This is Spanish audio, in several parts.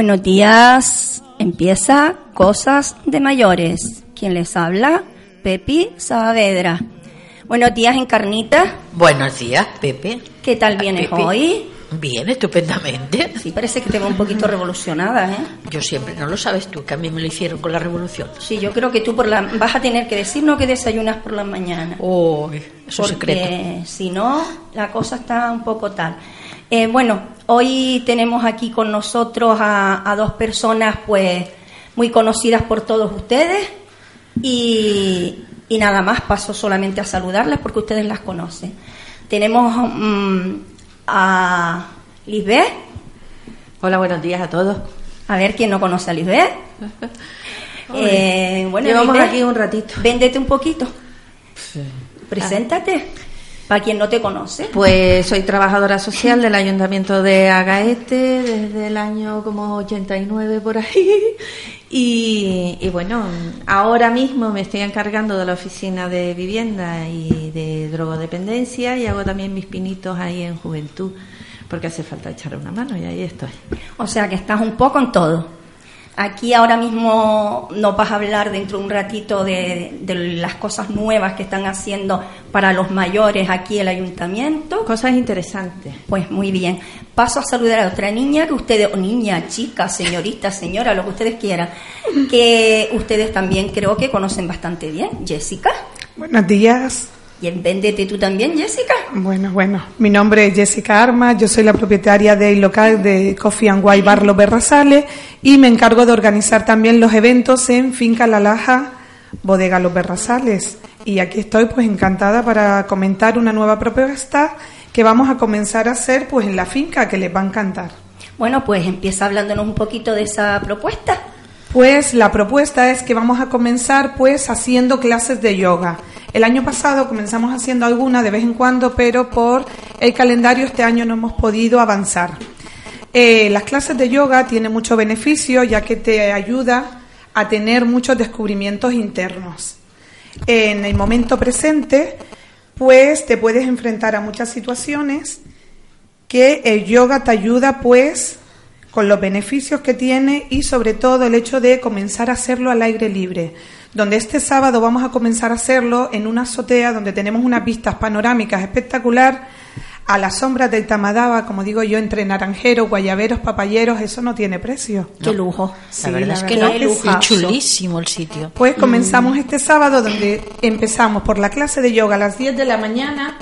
Buenos días. Empieza Cosas de Mayores. ¿Quién les habla? Pepi Saavedra. Buenos días, Encarnita. Buenos días, Pepe. ¿Qué tal vienes Pepe. hoy? Bien, estupendamente. Sí, parece que te va un poquito revolucionada, ¿eh? Yo siempre, no lo sabes tú, que a mí me lo hicieron con la revolución. Sí, yo creo que tú por la, vas a tener que decirnos que desayunas por la mañana. Uy, eso es porque secreto. si no, la cosa está un poco tal. Eh, bueno, hoy tenemos aquí con nosotros a, a dos personas, pues, muy conocidas por todos ustedes y, y nada más, paso solamente a saludarlas porque ustedes las conocen. Tenemos mm, a Lisbeth, Hola, buenos días a todos. a ver quién no conoce a Lisbeth. Eh, bueno, Llevamos Lisbeth, aquí un ratito. Véndete un poquito. Preséntate. Para quien no te conoce. Pues soy trabajadora social del Ayuntamiento de Agaete desde el año como 89 por ahí. Y, y bueno, ahora mismo me estoy encargando de la oficina de vivienda y de drogodependencia y hago también mis pinitos ahí en juventud porque hace falta echar una mano y ahí estoy. O sea que estás un poco en todo. Aquí ahora mismo nos vas a hablar dentro de un ratito de, de las cosas nuevas que están haciendo para los mayores aquí el ayuntamiento. Cosas interesantes. Pues muy bien. Paso a saludar a otra niña que ustedes, o niña, chica, señorita, señora, lo que ustedes quieran, que ustedes también creo que conocen bastante bien. Jessica. Buenos días. Y véndete tú también, Jessica. Bueno, bueno. Mi nombre es Jessica Armas, yo soy la propietaria del local de Coffee and Wine Bar Los Berrazales y me encargo de organizar también los eventos en Finca La Laja, Bodega Los Berrazales. Y aquí estoy pues encantada para comentar una nueva propuesta que vamos a comenzar a hacer pues en la finca que les va a encantar. Bueno, pues empieza hablándonos un poquito de esa propuesta. Pues la propuesta es que vamos a comenzar pues haciendo clases de yoga. El año pasado comenzamos haciendo alguna de vez en cuando, pero por el calendario este año no hemos podido avanzar. Eh, las clases de yoga tienen mucho beneficio ya que te ayuda a tener muchos descubrimientos internos. En el momento presente, pues te puedes enfrentar a muchas situaciones que el yoga te ayuda pues con los beneficios que tiene y sobre todo el hecho de comenzar a hacerlo al aire libre, donde este sábado vamos a comenzar a hacerlo en una azotea donde tenemos unas vistas panorámicas espectacular. A las sombras del Tamadaba, como digo yo, entre naranjeros, guayaberos, papayeros, eso no tiene precio. Qué lujo. La verdad es que verdad no, que es chulísimo el sitio. Pues comenzamos este sábado donde empezamos por la clase de yoga a las 10 de la mañana,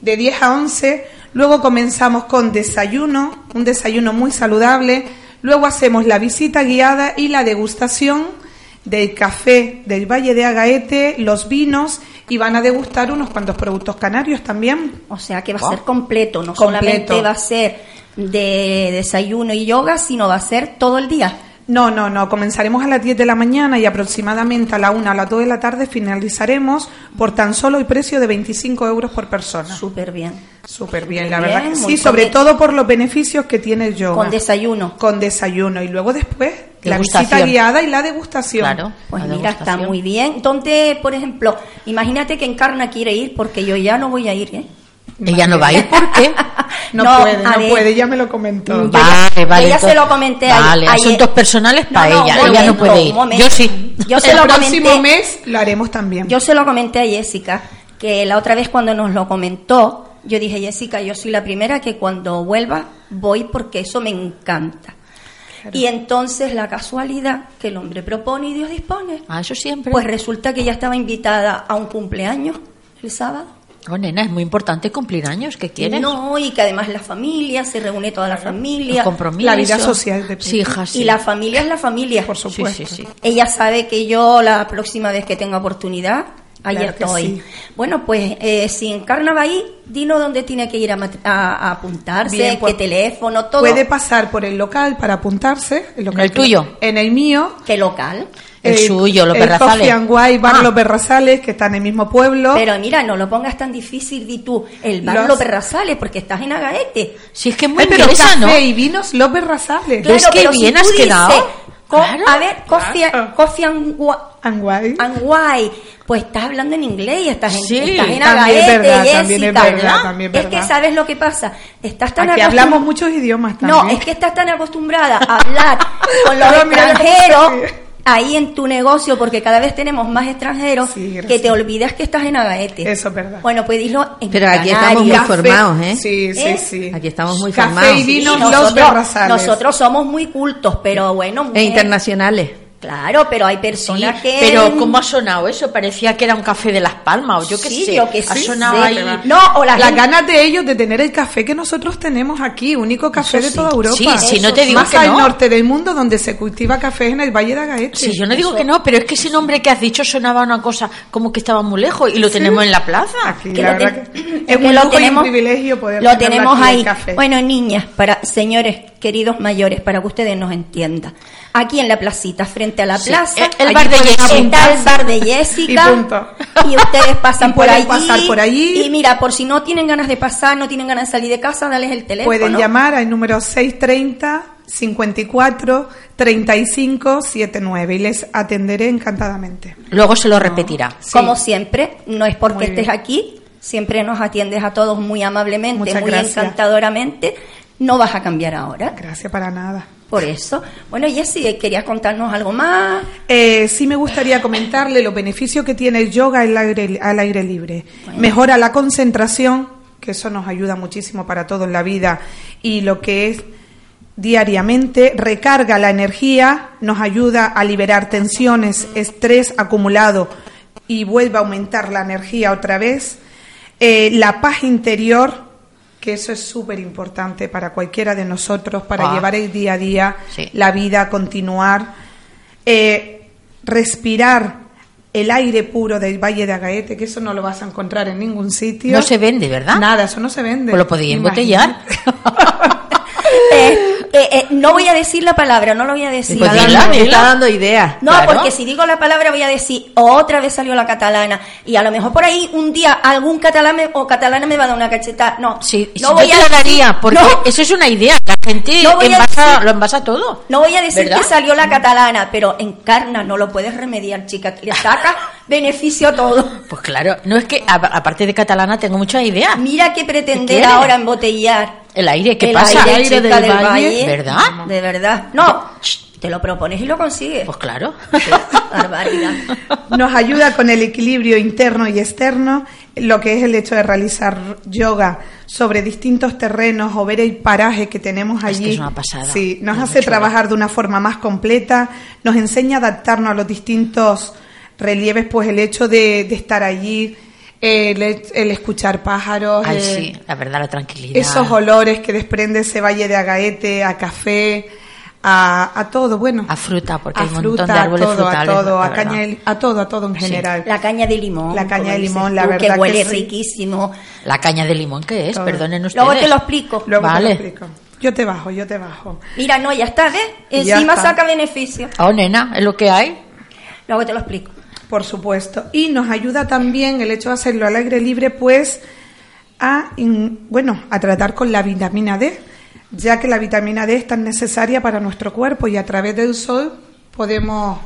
de 10 a 11, luego comenzamos con desayuno, un desayuno muy saludable, luego hacemos la visita guiada y la degustación del café del Valle de Agaete, los vinos y van a degustar unos cuantos productos canarios también. O sea que va a ser completo, no Completo. solamente va a ser de desayuno y yoga, sino va a ser todo el día. No, no, no. Comenzaremos a las 10 de la mañana y aproximadamente a la 1 a las 2 de la tarde finalizaremos por tan solo el precio de 25 euros por persona. Súper bien. Súper bien, la verdad bien, que sí, sobre todo por los beneficios que tiene el yoga. Con desayuno. Con desayuno y luego después la visita guiada y la degustación. Claro. Pues la mira, está muy bien. ¿Dónde, por ejemplo, imagínate que Encarna quiere ir, porque yo ya no voy a ir, ¿eh? Ella no va a ir, ¿por qué? No, No, puede, no ver. puede, ya me lo comentó. Vale, vale. ya se lo comenté a- Vale, ayer. asuntos personales para No, no, ella. ella no puede ir. Yo sí. Yo se el lo próximo comenté. mes lo haremos también. Yo se lo comenté a Jessica, que la otra vez cuando nos lo comentó, yo dije, Jessica, yo soy la primera que cuando vuelva voy porque eso me encanta. Y entonces la casualidad que el hombre propone y Dios dispone. Ah, eso siempre. Pues resulta que ya estaba invitada a un cumpleaños el sábado. Oh, nena, es muy importante cumplir años. ¿Qué quieres? No, y que además la familia, se reúne toda la familia. compromisos. La vida social de Sí, hija, sí. Y la familia es la familia. Por supuesto. sí, sí. Ella sabe que yo la próxima vez que tenga oportunidad, ahí Claro estoy. sí. Bueno, pues eh, si encarna va ahí, dinos dónde tiene que ir a, mat- a- a apuntarse, Bien, qué pues, teléfono, todo. Puede pasar por el local para apuntarse. El local el que- tuyo? En el mío. ¿Qué local? El suyo, los el Berrazales. Coffee and Bar Ah. Los Berrazales, que está en el mismo pueblo. Pero mira, no lo pongas tan difícil, di tú, el bar Los- Los Berrazales, porque estás en Agaete. Si es que es muy Ay, pero inglesa, café ¿no? y vinos Los Berrazales. Claro. Es que pero bien has dices quedado. Co- Claro, a ver, coffee, claro. coffee and, And why? and why. Pues estás hablando en inglés y estás en, Sí, estás en también es Agaete, verdad, Jessica. también es verdad, también es Es que sabes lo que pasa. Estás tan Aquí hablamos muchos idiomas también. No, es que estás tan acostumbrada a hablar con los extranjeros. Ahí en tu negocio, porque cada vez tenemos más extranjeros, Sí, que te olvidas que estás en Agaete. Eso es verdad. Bueno, pues dilo en Pero aquí estamos canario. muy Café- formados, ¿eh? Sí, sí, ¿Eh? sí. Aquí estamos muy Café formados. y vino, Sí, los nosotros, berrazales. nosotros somos muy cultos, pero bueno, E mujer- internacionales. Claro, pero hay Sí, personas que pero ¿cómo ha sonado eso? Parecía que era un café de Las Palmas o yo qué Sí, sé. yo que ha sí, sonado ahí. No, o la Las gente- ganas de ellos de tener el café que nosotros tenemos aquí, único café Eso de toda Europa. Sí, sí, no te digo Más que al no. norte del mundo donde se cultiva café en el Valle de Agaete. Sí, yo no digo que no, pero es que ese nombre que has dicho sonaba una cosa como que estaba muy lejos y lo tenemos en la plaza. Aquí, que la lo ten- que es un lujo y un privilegio poder lo tenemos aquí, el ahí. café. Bueno, niñas, para señores, queridos mayores, para que ustedes nos entiendan. Aquí en la placita, frente a la Sí, plaza, el- bar de Jessica. apuntar el bar de Jessica Y punto. y ustedes pasan Y por allí. pasar por allí. Y mira, por si no tienen ganas de pasar, no tienen ganas de salir de casa, dales el teléfono. Pueden llamar al número 630 54 35 79 y les atenderé encantadamente. Luego se lo repetirá. Sí. Como siempre, no es porque estés aquí, siempre nos atiendes a todos muy amablemente, Muchas muy gracias. encantadoramente. No vas a cambiar ahora. Gracias para nada. Por eso. Bueno, Jessy, ¿querías contarnos algo más? Eh, sí me gustaría comentarle los beneficios que tiene el yoga al aire, al aire libre. Mejora la concentración, que eso nos ayuda muchísimo para todo en la vida, y lo que es diariamente, recarga la energía, nos ayuda a liberar tensiones, estrés acumulado y vuelve a aumentar la energía otra vez. Eh, la paz interior, que eso es súper importante para cualquiera de nosotros, para Ah. llevar el día a día, Sí. la vida, continuar. Eh, respirar el aire puro del Valle de Agaete, que eso no lo vas a encontrar en ningún sitio. No se vende, ¿verdad? Nada, eso no se vende. Pues lo podía embotellar. Eh, eh, no voy a decir la palabra, no lo voy a decir. Pues dila, está dando ideas. No, Claro. porque si digo la palabra voy a decir otra vez salió la catalana y a lo mejor por ahí un día algún catalán me- o catalana me va a dar una cachetada. No, Sí, no sí, voy yo te a daría, porque no, eso es una idea. La gente No envasa- decir- lo envasa todo. no voy a decir ¿Verdad? que salió la catalana, pero encarna, no lo puedes remediar, chica. Le saca beneficio a todo. Pues claro, no es que a- aparte de catalana tengo muchas ideas. Mira que pretender ahora embotellar. El aire, ¿qué el pasa? aire, El aire del valle. ¿Verdad? De verdad. No, te lo propones y lo consigues. Pues claro. Barbaridad. Nos ayuda con el equilibrio interno y externo, lo que es el hecho de realizar yoga sobre distintos terrenos o ver el paraje que tenemos Es que allí. es una pasada. Sí, nos Es hace trabajar de una forma más completa, nos enseña a adaptarnos a los distintos relieves, pues el hecho de, de estar allí, el, el escuchar pájaros, Ay, eh, sí, la verdad, la tranquilidad. esos olores que desprende ese valle de Agaete, a café, a, a todo, bueno. A fruta, porque a hay un montón fruta, de árboles a todo, frutales, a todo, a, caña a todo, a todo en general. La caña de limón. La caña de limón, la tú, verdad que que huele sí. riquísimo. La caña de limón, ¿qué es? Todo. Perdonen ustedes. Luego te lo explico. Luego te Vale. lo explico. Yo te bajo, yo te bajo. Mira, no, ya está, ¿ves? Ya Encima está. saca beneficio. Oh, nena, es lo que hay. Luego te lo explico. Por supuesto. Y nos ayuda también el hecho de hacerlo al aire libre, pues, a, bueno, a tratar con la vitamina D, ya que la vitamina D es tan necesaria para nuestro cuerpo y a través del sol podemos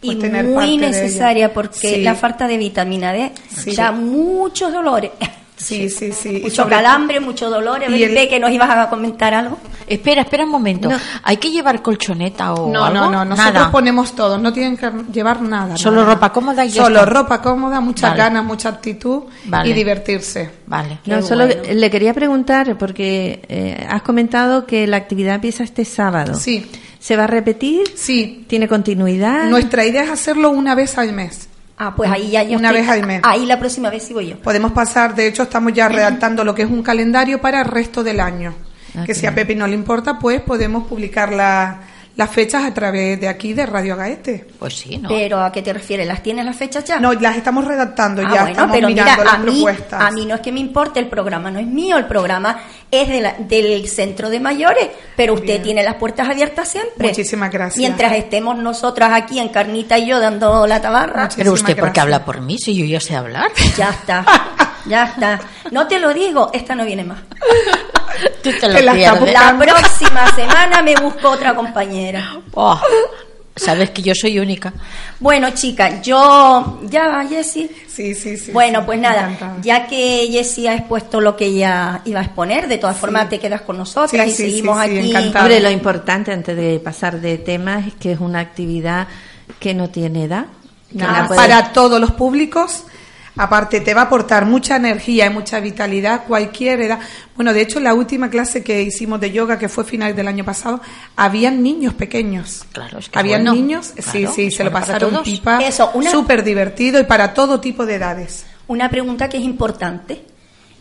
pues, Y tener parte muy de ella. necesaria porque Sí. la falta de vitamina D Sí. da muchos dolores. Sí, sí, sí. Mucho sobre- calambre, mucho dolor. A y ver, el- ve que nos ibas a comentar algo. Espera, espera un momento. ¿Hay que llevar colchoneta o No, algo? no, no, nosotros Nada. ponemos todo, no tienen que llevar nada. Solo nada. ropa cómoda y Solo está. ropa cómoda, muchas Vale. ganas, mucha actitud Vale. y divertirse. Vale. No, solo bueno. le quería preguntar, porque eh, has comentado que la actividad empieza este sábado. Sí. ¿Se va a repetir? Sí, ¿Tiene continuidad? nuestra idea es hacerlo una vez al mes. Ah, pues ahí ya yo Una estoy- vez al mes. Ahí la próxima vez sí voy yo. Podemos pasar, de hecho estamos ya redactando lo que es un calendario para el resto del año. Ah, que si a. Pepe no le importa, pues podemos publicar la- las fechas a través de aquí, de Radio Gaete. Pues sí, ¿no? Pero ¿a qué te refieres? ¿Las tienes las fechas ya? No, las estamos redactando, Ah, ya bueno, estamos pero mirando mira, las a mí, propuestas. a mí no es que me importe, el programa no es mío, el programa es de la- del centro de mayores, pero usted Bien. tiene las puertas abiertas siempre. Muchísimas gracias. Mientras estemos nosotras aquí en Carnita y yo dando la tabarra, Pero usted, Muchísimas ¿por qué gracias. habla por mí si yo ya sé hablar? ya está, ya está. No te lo digo, esta no viene más. Tú te lo Que la está pierdes. La próxima semana me busco otra compañera. Oh, Sabes que yo soy única. Bueno, chica, yo ya, Jessie. Sí, sí, sí. Bueno, sí, pues nada, ya que Jessie ha expuesto lo que ella iba a exponer, de todas formas te quedas con nosotras Sí, y sí, sí, seguimos sí, aquí. Hombre, lo importante antes de pasar de temas es que es una actividad que no tiene edad. que Ah, la puede- para todos los públicos. Aparte, te va a aportar mucha energía y mucha vitalidad, cualquier edad. Bueno, de hecho, la última clase que hicimos de yoga, que fue final del año pasado, habían niños pequeños. Claro, es que Habían bueno, niños, sí, claro, sí, se lo bueno pasaron pipa. Eso, una- Súper divertido y para todo tipo de edades. Una pregunta que es importante.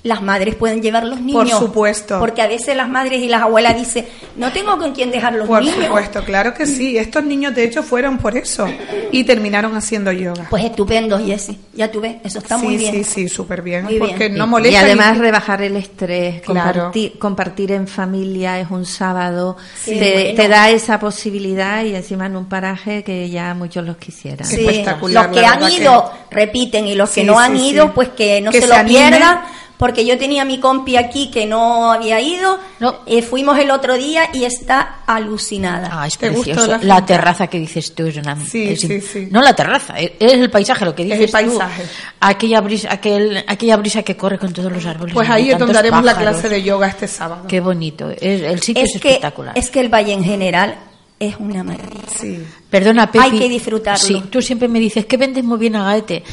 Las madres pueden llevar los niños. Por supuesto. Porque a veces las madres y las abuelas dicen, no tengo con quién dejar los Por niños. supuesto, claro que sí. Estos niños, de hecho, fueron por eso y terminaron haciendo yoga. Pues estupendo, Jessie. Ya tú ves, eso está sí, muy bien. sí, sí, súper bien. Muy bien. porque no Sí. molesta. y además rebajar el estrés, Claro. compartir, compartir en familia es un sábado, Sí, te, bueno. te da esa posibilidad y encima en un paraje que ya muchos los quisieran. Sí. Sí, espectacular, Los que han ido repiten y los que Sí, no sí, han sí. ido, pues que no Que se, se lo pierdan. Porque yo tenía a mi compi aquí que no había ido. No. Eh, fuimos el otro día y está alucinada. Ah, es ¿Te gustó precioso. la terraza que dices tú es una... Sí, es- sí, sí. No la terraza, es es el paisaje lo que Es dices el paisaje. tú. Aquella brisa, aquel, aquella brisa que corre con todos los árboles. Pues ahí es donde haremos la clase de yoga este sábado. Qué bonito. Es, el sitio es, es, que, espectacular. es que el valle en general es una maravilla. Sí. Perdona, Pepi. Hay que disfrutarlo. Sí, tú siempre me dices que vendes muy bien a Gaete.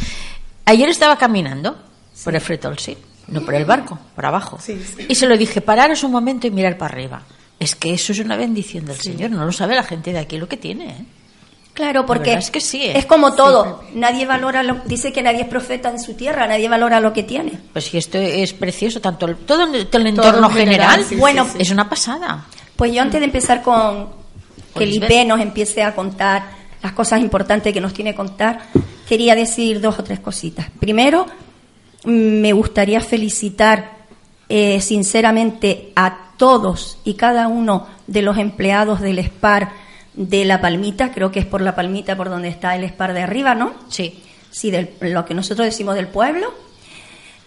Ayer estaba caminando por el Fretol, sí. No por el barco, por abajo. Sí, sí. Y se lo dije, pararos un momento y mirar para arriba. Es que eso es una bendición del Señor. No lo sabe la gente de aquí lo que tiene. ¿eh? Claro, porque es que sí, ¿eh? es como todo. nadie valora, lo, dice que nadie es profeta en su tierra, nadie valora lo que tiene. Pues si esto es precioso, tanto el, todo el, todo el entorno en general, general, sí, Bueno, sí, sí. es una pasada. Pues yo antes de empezar con que el Lisbeth. IP nos empiece a contar las cosas importantes que nos tiene que contar, quería decir dos o tres cositas. Primero, me gustaría felicitar eh, sinceramente a todos y cada uno de los empleados del SPAR de La Palmita, creo que es por La Palmita por donde está el SPAR de arriba, ¿no? Sí. sí, del, lo que nosotros decimos del pueblo,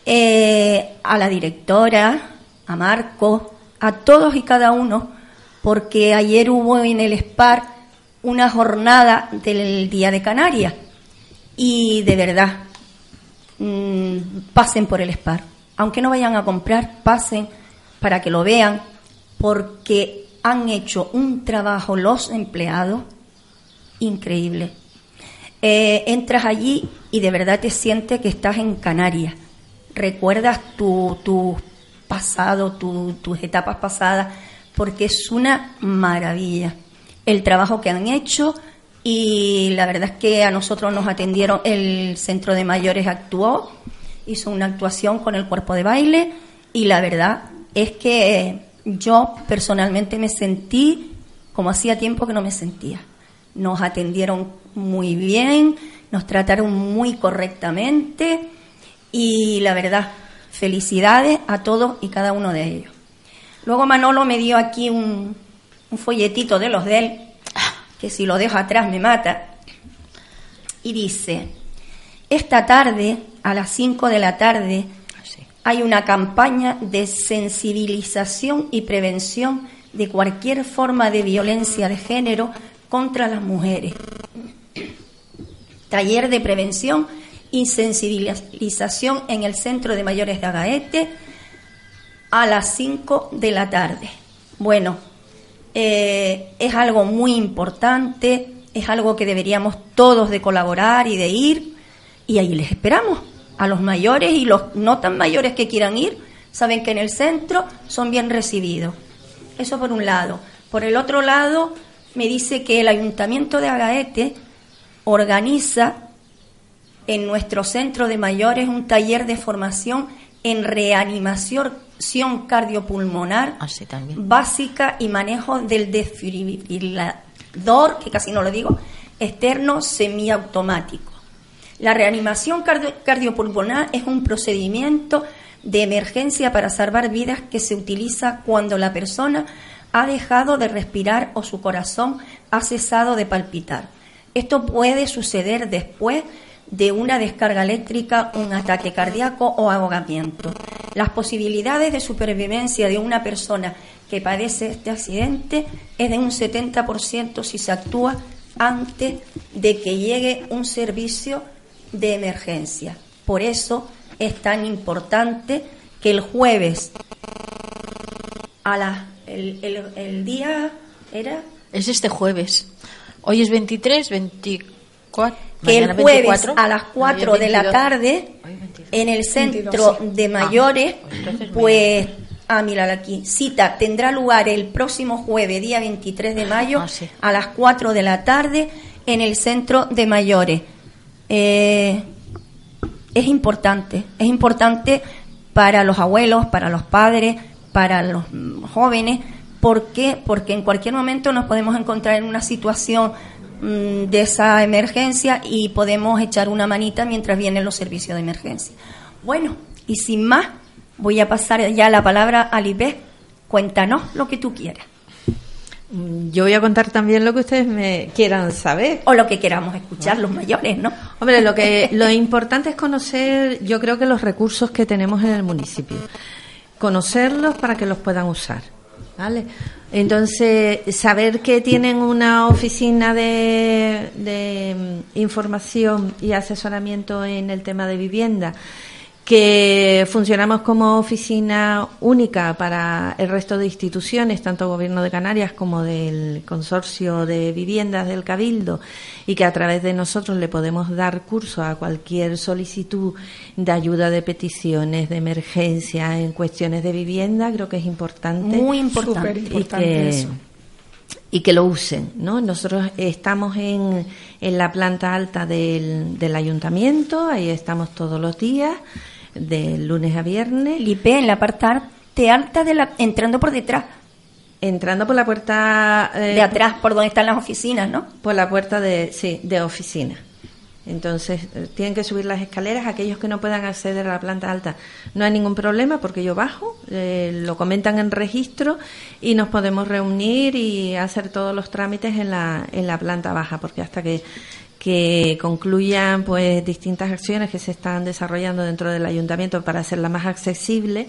eh, a la directora, a Marco, a todos y cada uno, porque ayer hubo en el SPAR una jornada del Día de Canarias y de verdad, mm, pasen por el SPAR. Aunque no vayan a comprar, pasen para que lo vean, porque han hecho un trabajo los empleados increíble. Eh, entras allí y de verdad te sientes que estás en Canarias. Recuerdas tu, tu pasado, tu- tus etapas pasadas, porque es una maravilla el trabajo que han hecho y la verdad es que a nosotros nos atendieron, el centro de mayores actuó, hizo una actuación con el cuerpo de baile y la verdad es que yo personalmente me sentí como hacía tiempo que no me sentía. Nos atendieron muy bien, nos trataron muy correctamente y la verdad, felicidades a todos y cada uno de ellos. Luego Manolo me dio aquí un, un folletito de los de él, que si lo dejo atrás me mata, y dice, esta tarde, a las 5 de la tarde, Sí. hay una campaña de sensibilización y prevención de cualquier forma de violencia de género contra las mujeres. Taller de prevención y sensibilización en el Centro de Mayores de Agaete a las 5 de la tarde. Bueno, eh, es algo muy importante, es algo que deberíamos todos de colaborar y de ir, y ahí les esperamos. A los mayores y los no tan mayores que quieran ir, saben que en el centro son bien recibidos. Eso por un lado. Por el otro lado, me dice que el Ayuntamiento de Agaete organiza en nuestro centro de mayores un taller de formación en reanimación cardiopulmonar Así también. básica y manejo del desfibrilador, que casi no lo digo, externo semiautomático. La reanimación cardio- cardiopulmonar es un procedimiento de emergencia para salvar vidas que se utiliza cuando la persona ha dejado de respirar o su corazón ha cesado de palpitar. Esto puede suceder después de una descarga eléctrica, un ataque cardíaco o ahogamiento. Las posibilidades de supervivencia de una persona que padece este accidente es de un 70% si se actúa antes de que llegue un servicio de emergencia. Por eso es tan importante que el jueves a la, el, el- el día era Es este jueves. Hoy es 23, 24. Que el jueves 24. a las 4 Hoy es de la 22. tarde Hoy 22. en el 22, centro sí. de mayores pues entonces pues ah mírala aquí cita tendrá lugar el próximo jueves día 23 de mayo Ah, sí. a las 4 de la tarde en el centro de mayores Eh, es importante es importante para los abuelos para los padres para los mm, jóvenes ¿Por qué? Porque en cualquier momento nos podemos encontrar en una situación mm, de esa emergencia y podemos echar una manita mientras vienen los servicios de emergencia. Bueno, y sin más, voy a pasar ya la palabra a Libé. Cuéntanos lo que tú quieras Mm, Yo voy a contar también lo que ustedes me quieran saber. o lo que queramos escuchar los mayores, ¿no? Hombre, lo que lo importante es conocer, yo creo que los recursos que tenemos en el municipio, conocerlos para que los puedan usar, ¿vale? Entonces, saber que tienen una oficina de, de mm, información y asesoramiento en el tema de vivienda, que funcionamos como oficina única para el resto de instituciones, tanto Gobierno de Canarias como del Consorcio de Viviendas del Cabildo, y que a través de nosotros le podemos dar curso a cualquier solicitud de ayuda de peticiones, de emergencia en cuestiones de vivienda, creo que es importante. Muy importante. Y que, eso. y que lo usen, ¿no? Nosotros estamos en, en la planta alta del, del ayuntamiento, ahí estamos todos los días, de lunes a viernes, Libé en la parte alta de la, entrando por detrás, entrando por la puerta eh, de atrás, por donde están las oficinas, ¿no? por la puerta de sí, de oficina. Entonces, eh, tienen que subir las escaleras. Aquellos que no puedan acceder a la planta alta, no hay ningún problema porque yo bajo, eh, lo comentan en registro y nos podemos reunir y hacer todos los trámites en la, en la planta baja, porque hasta que, que concluyan pues distintas acciones que se están desarrollando dentro del ayuntamiento para hacerla más accesible,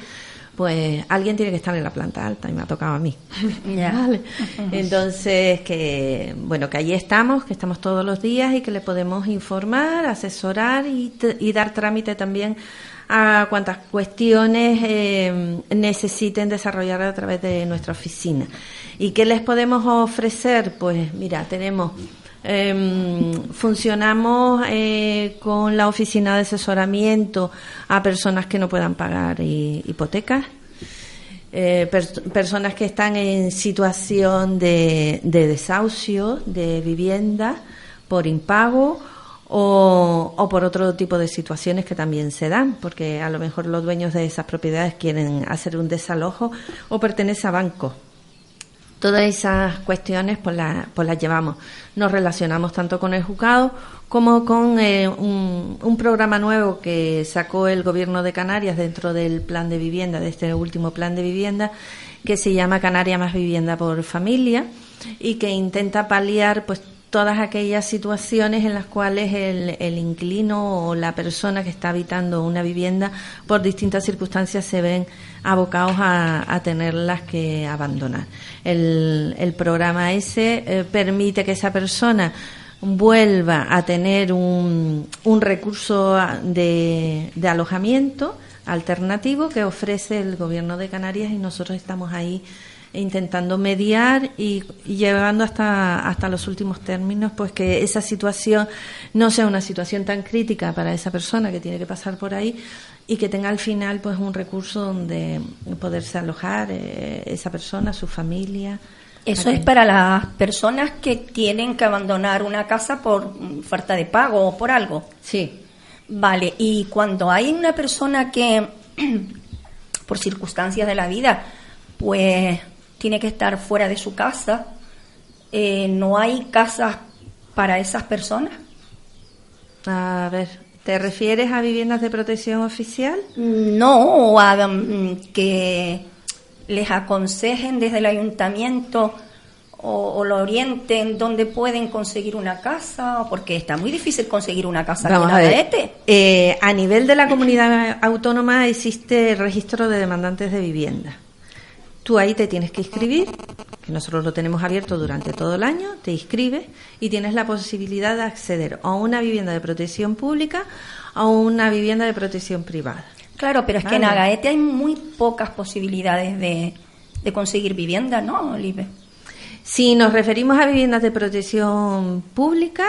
pues alguien tiene que estar en la planta alta y me ha tocado a mí. Ya. Vale. Entonces, que bueno, que allí estamos, que estamos todos los días y que le podemos informar, asesorar y, y dar trámite también a cuantas cuestiones eh, necesiten desarrollar a través de nuestra oficina. ¿Y qué les podemos ofrecer? Pues mira, tenemos Em, funcionamos eh, con la oficina de asesoramiento a personas que no puedan pagar hi- hipotecas, eh, pers- personas que están en situación de, de desahucio de vivienda por impago o, o por otro tipo de situaciones que también se dan, porque a lo mejor los dueños de esas propiedades quieren hacer un desalojo o pertenece a bancos. Todas esas cuestiones pues, la- pues las llevamos. Nos relacionamos tanto con el juzgado como con eh, un, un programa nuevo que sacó el Gobierno de Canarias dentro del plan de vivienda, de este último plan de vivienda, que se llama Canaria más vivienda por familia y que intenta paliar pues todas aquellas situaciones en las cuales el, el inquilino o la persona que está habitando una vivienda por distintas circunstancias se ven abocados a, a tenerlas que abandonar. El, el programa ese eh, permite que esa persona vuelva a tener un, un recurso de, de alojamiento alternativo que ofrece el gobierno de Canarias y nosotros estamos ahí intentando mediar y, y llevando hasta, hasta los últimos términos, pues que esa situación no sea una situación tan crítica para esa persona que tiene que pasar por ahí y que tenga al final pues un recurso donde poderse alojar eh, esa persona, su familia. Eso es para las personas que tienen que abandonar una casa por falta de pago o por algo. Sí, Vale, y cuando hay una persona que, por circunstancias de la vida, pues tiene que estar fuera de su casa, eh, ¿no hay casas para esas personas? a ver, ¿te refieres a viviendas de protección oficial? No, o a, mm, que les aconsejen desde el ayuntamiento o, o lo orienten dónde pueden conseguir una casa, porque está muy difícil conseguir una casa Vamos aquí a en ver. Agaete. Eh, a nivel de la comunidad autónoma existe el registro de demandantes de vivienda. Tú ahí te tienes que inscribir que nosotros lo tenemos abierto durante todo el año, te inscribes y tienes la posibilidad de acceder a una vivienda de protección pública o a una vivienda de protección privada. Claro, pero es que en. Agaete hay muy pocas posibilidades de, de conseguir vivienda, ¿no, Olive? Si nos referimos a viviendas de protección pública,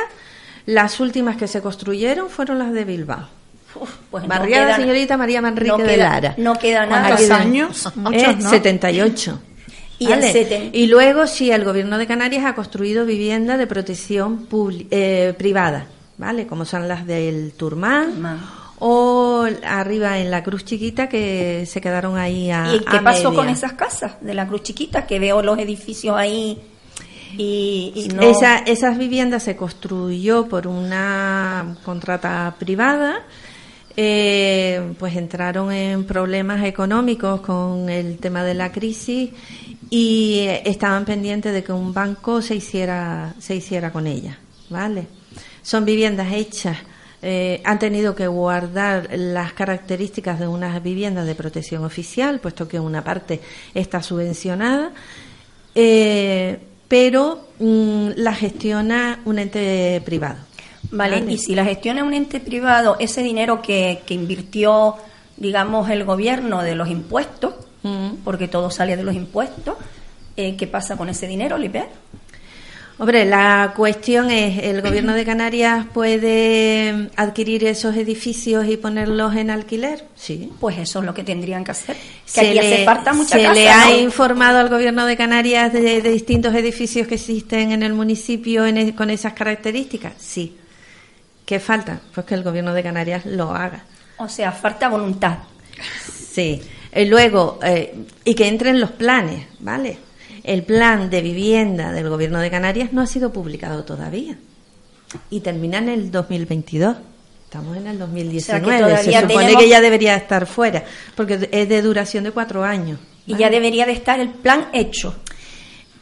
las últimas que se construyeron fueron las de Bilbao. Uf, pues no Barriada queda- Señorita María Manrique no de queda- Lara. No queda nada. ¿Cuántos de- años? Eh, Muchos, ¿no? 78. Y ¿vale? Y luego sí, el gobierno de Canarias ha construido viviendas de protección eh, privada, ¿vale? Como son las del Turmán Turmán. o arriba en la Cruz Chiquita que se quedaron ahí a ¿Y qué a pasó con esas casas de la Cruz Chiquita? Que veo los edificios ahí y, y no... Esa- esas viviendas se construyó por una contrata privada. Eh, pues entraron en problemas económicos con el tema de la crisis y eh, estaban pendientes de que un banco se hiciera se hiciera con ellas, ¿vale? Son viviendas hechas eh, han tenido que guardar las características de unas viviendas de protección oficial, puesto que una parte está subvencionada, eh, pero mm, la gestiona un ente privado. Vale, Vale. y si la gestiona un ente privado, ese dinero que, que invirtió, digamos, el gobierno de los impuestos, Mm. porque todo sale de los impuestos, eh, ¿qué pasa con ese dinero, Oliver? Hombre, la cuestión es, ¿el gobierno de Canarias puede adquirir esos edificios y ponerlos en alquiler? Sí. Pues eso es lo que tendrían que hacer. Que Se aquí le, hace falta mucha se casa, le ha ¿no? informado al gobierno de Canarias de, de distintos edificios que existen en el municipio en e- con esas características. Sí. ¿Qué falta? Pues que el gobierno de Canarias lo haga. O sea, falta voluntad. Sí. Y luego, eh, y que entren los planes, ¿vale? El plan de vivienda del gobierno de Canarias no ha sido publicado todavía. Y termina en el 2022. Estamos en el 2019. todavía Se supone tenemos- que ya debería estar fuera, porque es de duración de cuatro años. Y ya debería de estar el plan hecho.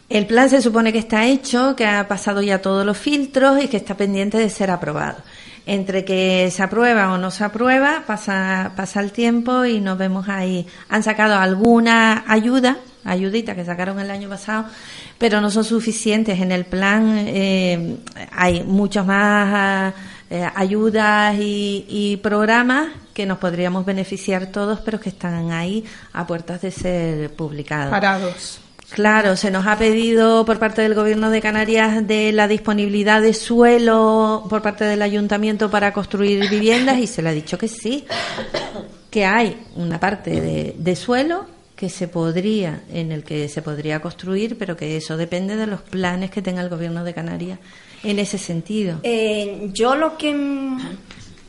El plan se supone que está hecho, que ha pasado ya todos los filtros y que está pendiente de ser aprobado. Entre que se aprueba o no se aprueba, pasa, pasa el tiempo y nos vemos ahí. Han sacado alguna ayuda, ayudita que sacaron el año pasado, pero no son suficientes. En el plan eh, hay muchas más eh, ayudas y, y programas que nos podríamos beneficiar todos, pero que están ahí a puertas de ser publicados. Parados. Claro, se nos ha pedido por parte del Gobierno de Canarias de la disponibilidad de suelo por parte del Ayuntamiento para construir viviendas y se le ha dicho que sí, que hay una parte de, suelo que se podría, en el que se podría construir, pero que eso depende de los planes que tenga el Gobierno de Canarias en ese sentido. Eh, yo lo que... mm,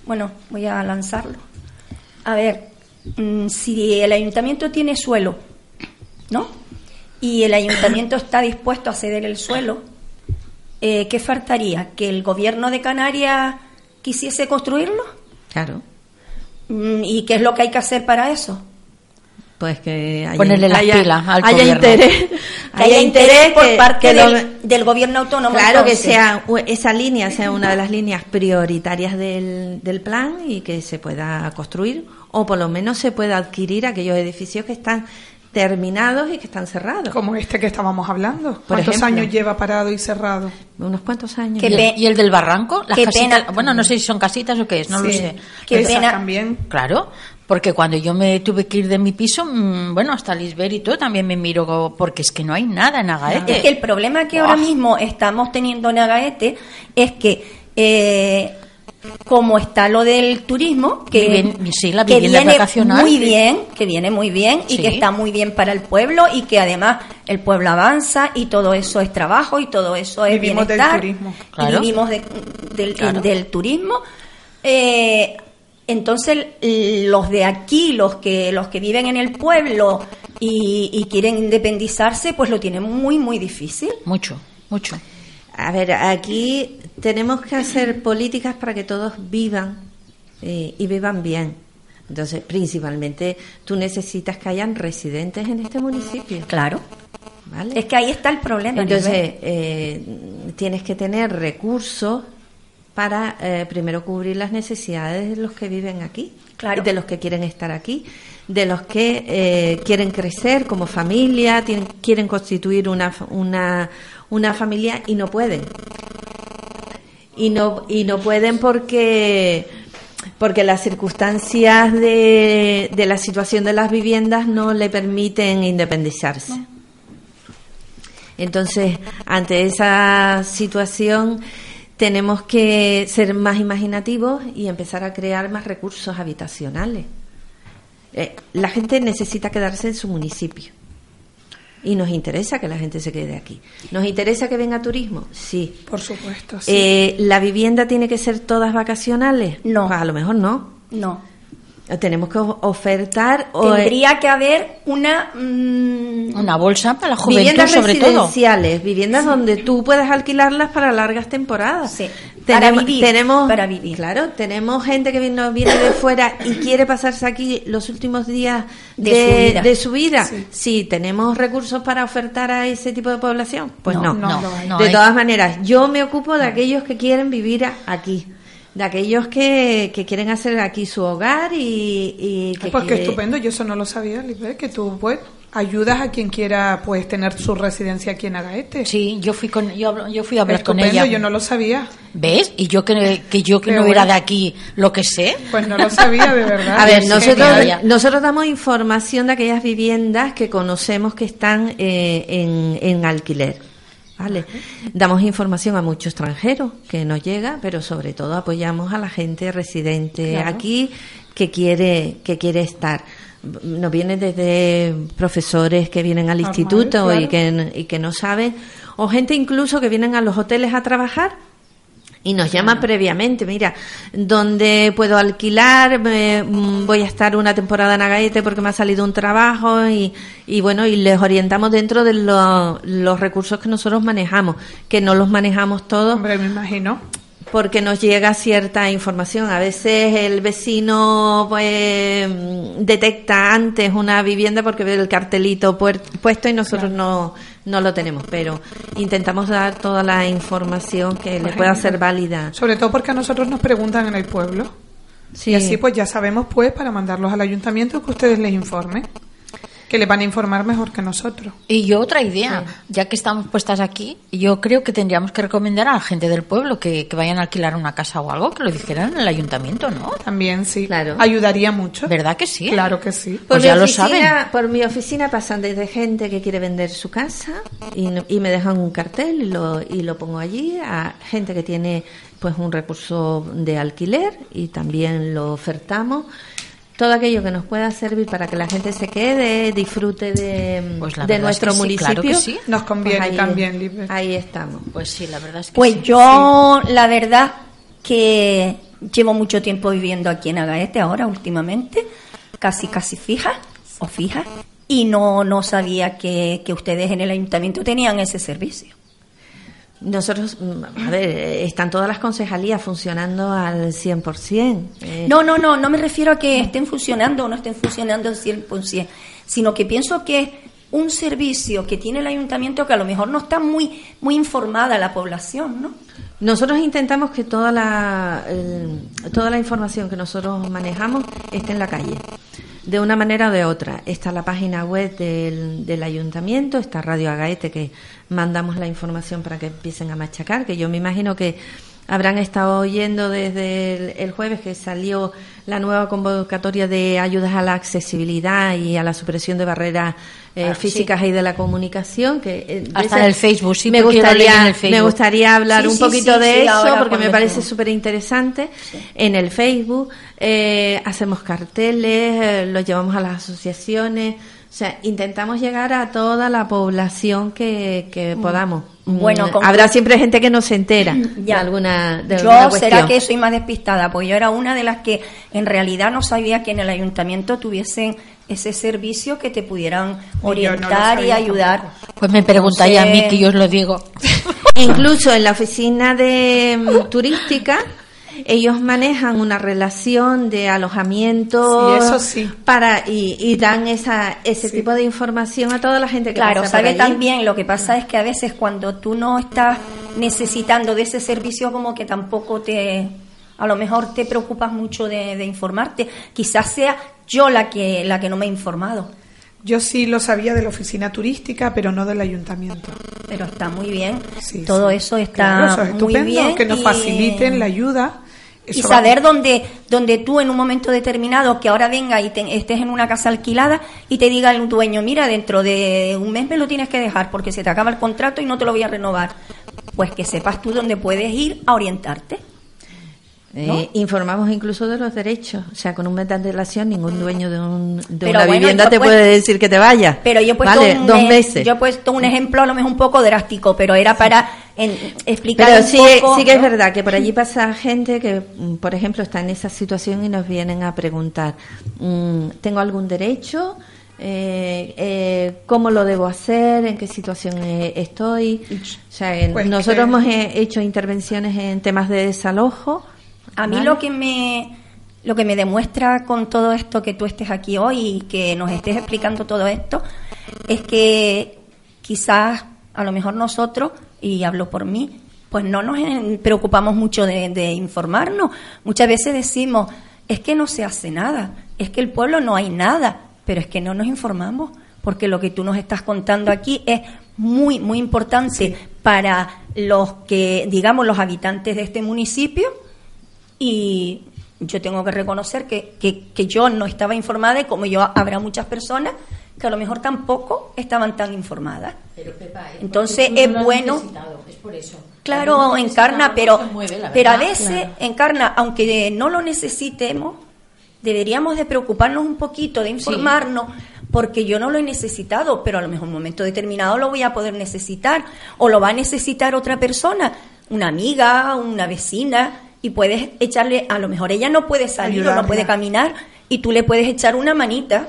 Bueno, voy a lanzarlo. A ver, mm, si el ayuntamiento tiene suelo, ¿no? Y el ayuntamiento está dispuesto a ceder el suelo, eh, ¿qué faltaría? ¿Que el gobierno de Canarias quisiese construirlo? Claro, Mm, ¿Y qué es lo que hay que hacer para eso? pues que haya, Ponerle las haya- pilas al haya gobierno. interés, Que haya interés por que- parte que lo- del, del gobierno autónomo. Claro, que sea esa línea sea una de las líneas prioritarias del, del plan y que se pueda construir o por lo menos se pueda adquirir aquellos edificios que están terminados y que están cerrados. Como este que estábamos hablando. Por ¿Cuántos ejemplo. años lleva parado y cerrado? Unos cuantos años. Qué ¿Y el, del barranco? Las qué casitas, pena. bueno, no sé si son casitas o qué es, no lo sé. Qué pena. también. Claro, porque cuando yo me tuve que ir de mi piso, mm, bueno, hasta Lisbeth y todo también me miro, porque es que no hay nada en Agaete. Es que el problema que ahora mismo estamos teniendo en Agaete es que, eh, como está lo del turismo, que, Viven- sí, la que viene vacacional. muy bien, que viene muy bien y Sí. que está muy bien para el pueblo y que además el pueblo avanza y todo eso es trabajo y todo eso es Vivimos del bienestar. turismo. y Claro. vivimos de- del, Claro. del turismo. Eh, entonces los de aquí, los que los que viven en el pueblo y, y quieren independizarse, pues lo tienen muy muy difícil. Mucho, mucho. A ver, aquí tenemos que hacer políticas para que todos vivan eh, y vivan bien. Entonces, principalmente, tú necesitas que hayan residentes en este municipio. Claro. ¿vale? Es que ahí está el problema. Entonces, eh, tienes que tener recursos para eh, primero cubrir las necesidades de los que viven aquí. Claro. de los que quieren estar aquí, de los que eh, quieren crecer como familia, tienen- quieren constituir una, una, una familia y no pueden. Y no, y no pueden porque, porque las circunstancias de, de la situación de las viviendas no le permiten independizarse. Entonces, ante esa situación, tenemos que ser más imaginativos y empezar a crear más recursos habitacionales. Eh, la gente necesita quedarse en su municipio. Y nos interesa que la gente se quede aquí. ¿Nos interesa que venga turismo? Sí. Por supuesto, sí. Eh, ¿La vivienda tiene que ser todas vacacionales? No. Pues a lo mejor no. No. Tenemos que ofertar o, eh, Tendría que haber una. mm, Una bolsa para la juventud, viviendas sobre todo. residenciales, viviendas donde tú puedas alquilarlas para largas temporadas. Sí, para Tenemos, vivir, tenemos, para vivir. Claro, tenemos gente que viene, viene de fuera y quiere pasarse aquí los últimos días De de, su vida. de su vida. Sí. Sí, tenemos recursos para ofertar a ese tipo de población. Pues no. No, no, de todas maneras, yo me ocupo de aquellos que quieren vivir aquí. De aquellos que, que quieren hacer aquí su hogar y, y que Pues qué quiere- estupendo, yo eso no lo sabía, Lisbeth, que tú pues ayudas a quien quiera pues tener su residencia aquí en Agaete. Sí, yo fui con yo, hablo- yo fui a hablar con estupendo, ella. yo no lo sabía. ¿Ves? Y yo que, que yo que no era bueno. de aquí lo que sé. Pues no lo sabía de verdad. A ver, Sí, nosotros, genial. nosotros damos información de aquellas viviendas que conocemos que están eh, en, en alquiler. ¿Vale? Damos información a muchos extranjeros que nos llega, pero sobre todo apoyamos a la gente residente Claro. aquí que quiere, que quiere estar. Nos vienen desde profesores que vienen al Normal, instituto y, que, y que no saben, o gente incluso que vienen a los hoteles a trabajar y nos llama previamente, mira, donde puedo alquilar, Me- mm, voy a estar una temporada en Agaete porque me ha salido un trabajo y, y bueno, y les orientamos dentro de lo- los recursos que nosotros manejamos, que no los manejamos todos Hombre, me imagino. porque nos llega cierta información. A veces el vecino pues detecta antes una vivienda porque ve el cartelito puer- puesto y nosotros no, no lo tenemos, pero intentamos dar toda la información que le pueda ser válida. Sobre todo porque a nosotros nos preguntan en el pueblo. Sí. Y así pues ya sabemos pues para mandarlos al ayuntamiento que ustedes les informen. Que les van a informar mejor que nosotros. Y yo otra idea, ya que estamos puestas aquí, yo creo que tendríamos que recomendar a la gente del pueblo que, que vayan a alquilar una casa o algo, que lo dijeran en el ayuntamiento, ¿no? También sí. Claro. Ayudaría mucho. ¿Verdad que sí? Claro que sí. Pues mi ya lo oficina- saben. Por mi oficina pasan desde gente que quiere vender su casa y, no- y me dejan un cartel y lo, y lo pongo allí, a gente que tiene pues un recurso de alquiler y también lo ofertamos. Todo aquello que nos pueda servir para que la gente se quede, disfrute de, Pues la de verdad nuestro es que sí, municipio. claro que sí. Nos conviene pues ahí- también. Ahí estamos. Pues sí, la verdad es que Pues sí. yo, la verdad, que llevo mucho tiempo viviendo aquí en Agaete ahora, últimamente, casi, casi fija, o fija, y no, no sabía que, que ustedes en el ayuntamiento tenían ese servicio. Nosotros, mm, a ver, están todas las concejalías funcionando al 100%. eh, No, no, no, no me refiero a que estén funcionando o no estén funcionando al 100%, sino que pienso que es un servicio que tiene el ayuntamiento que a lo mejor no está muy, muy informada la población, ¿no? Nosotros intentamos que toda la, el- toda la información que nosotros manejamos esté en la calle, de una manera o de otra. Está la página web del, del ayuntamiento, está Radio Agaete, que mandamos la información para que empiecen a machacar, que yo me imagino que habrán estado oyendo desde el, el jueves que salió la nueva convocatoria de ayudas a la accesibilidad y a la supresión de barreras eh, Ah, sí. físicas y de la comunicación. Que, eh, Hasta en el Facebook, sí, me gustaría, en el Facebook. me gustaría hablar Sí, un sí, poquito de eso porque me parece súper interesante. En el Facebook eh, hacemos carteles, los llevamos a las asociaciones. O sea, intentamos llegar a toda la población que, que podamos. Bueno, Mm, con- habrá siempre gente que no se entera de Ya. alguna, de yo alguna será que soy más despistada, pues yo era una de las que en realidad no sabía que en el ayuntamiento tuviesen ese servicio que te pudieran orientar y ayudar. Pues me preguntáis a mí que yo os lo digo. Incluso en la oficina de mm, turística, ellos manejan una relación de alojamiento Sí, eso sí. para y, y dan esa ese Sí. tipo de información a toda la gente que Claro, pasa por sabe allí. también, lo que pasa es que a veces cuando tú no estás necesitando de ese servicio como que tampoco te A lo mejor te preocupas mucho de, de informarte. Quizás sea yo la que, la que no me he informado. Yo sí lo sabía de la oficina turística, pero no del ayuntamiento. Pero está muy bien. Sí, Todo sí. eso está Claro, eso es muy estupendo, bien. que nos y- faciliten la ayuda. y saber dónde, dónde tú en un momento determinado, que ahora venga y te- estés en una casa alquilada y te diga el dueño, mira, dentro de un mes me lo tienes que dejar porque se te acaba el contrato y no te lo voy a renovar. Pues que sepas tú dónde puedes ir a orientarte. Eh, informamos incluso de los derechos. O sea, con un mes de antelación, ningún dueño de, un, de una bueno, vivienda te puede decir que te vayas. Pero yo he puesto, Vale, un, dos meses. yo he puesto un ejemplo a lo mejor un poco drástico, pero era para en- explicar Pero un sí, poco, sí que es verdad que por allí pasa gente que, mm, por ejemplo, está en esa situación y nos vienen a preguntar, mm, ¿tengo algún derecho? Eh, eh, ¿Cómo lo debo hacer? ¿En qué situación eh, estoy? O sea, Pues nosotros que- hemos eh, hecho intervenciones en temas de desalojo. A mí ¿vale? lo que me lo que me demuestra con todo esto que tú estés aquí hoy y que nos estés explicando todo esto es que quizás a lo mejor nosotros y hablo por mí pues no nos preocupamos mucho de, de informarnos muchas veces decimos es que no se hace nada es que el pueblo no hay nada pero es que no nos informamos porque lo que tú nos estás contando aquí es muy muy importante para los que digamos los habitantes de este municipio y yo tengo que reconocer que, que, que yo no estaba informada y como yo habrá muchas personas que a lo mejor tampoco estaban tan informadas. Pero, Pepa, eh, Entonces, no es bueno- es por eso. Claro, encarna, pero, mueve, pero a veces Claro. encarna, aunque no lo necesitemos, deberíamos de preocuparnos un poquito, de informarnos, porque yo no lo he necesitado, pero a lo mejor en un momento determinado lo voy a poder necesitar, o lo va a necesitar otra persona, una amiga, una vecina, y puedes echarle, a lo mejor ella no puede salir o no puede caminar, y tú le puedes echar una manita.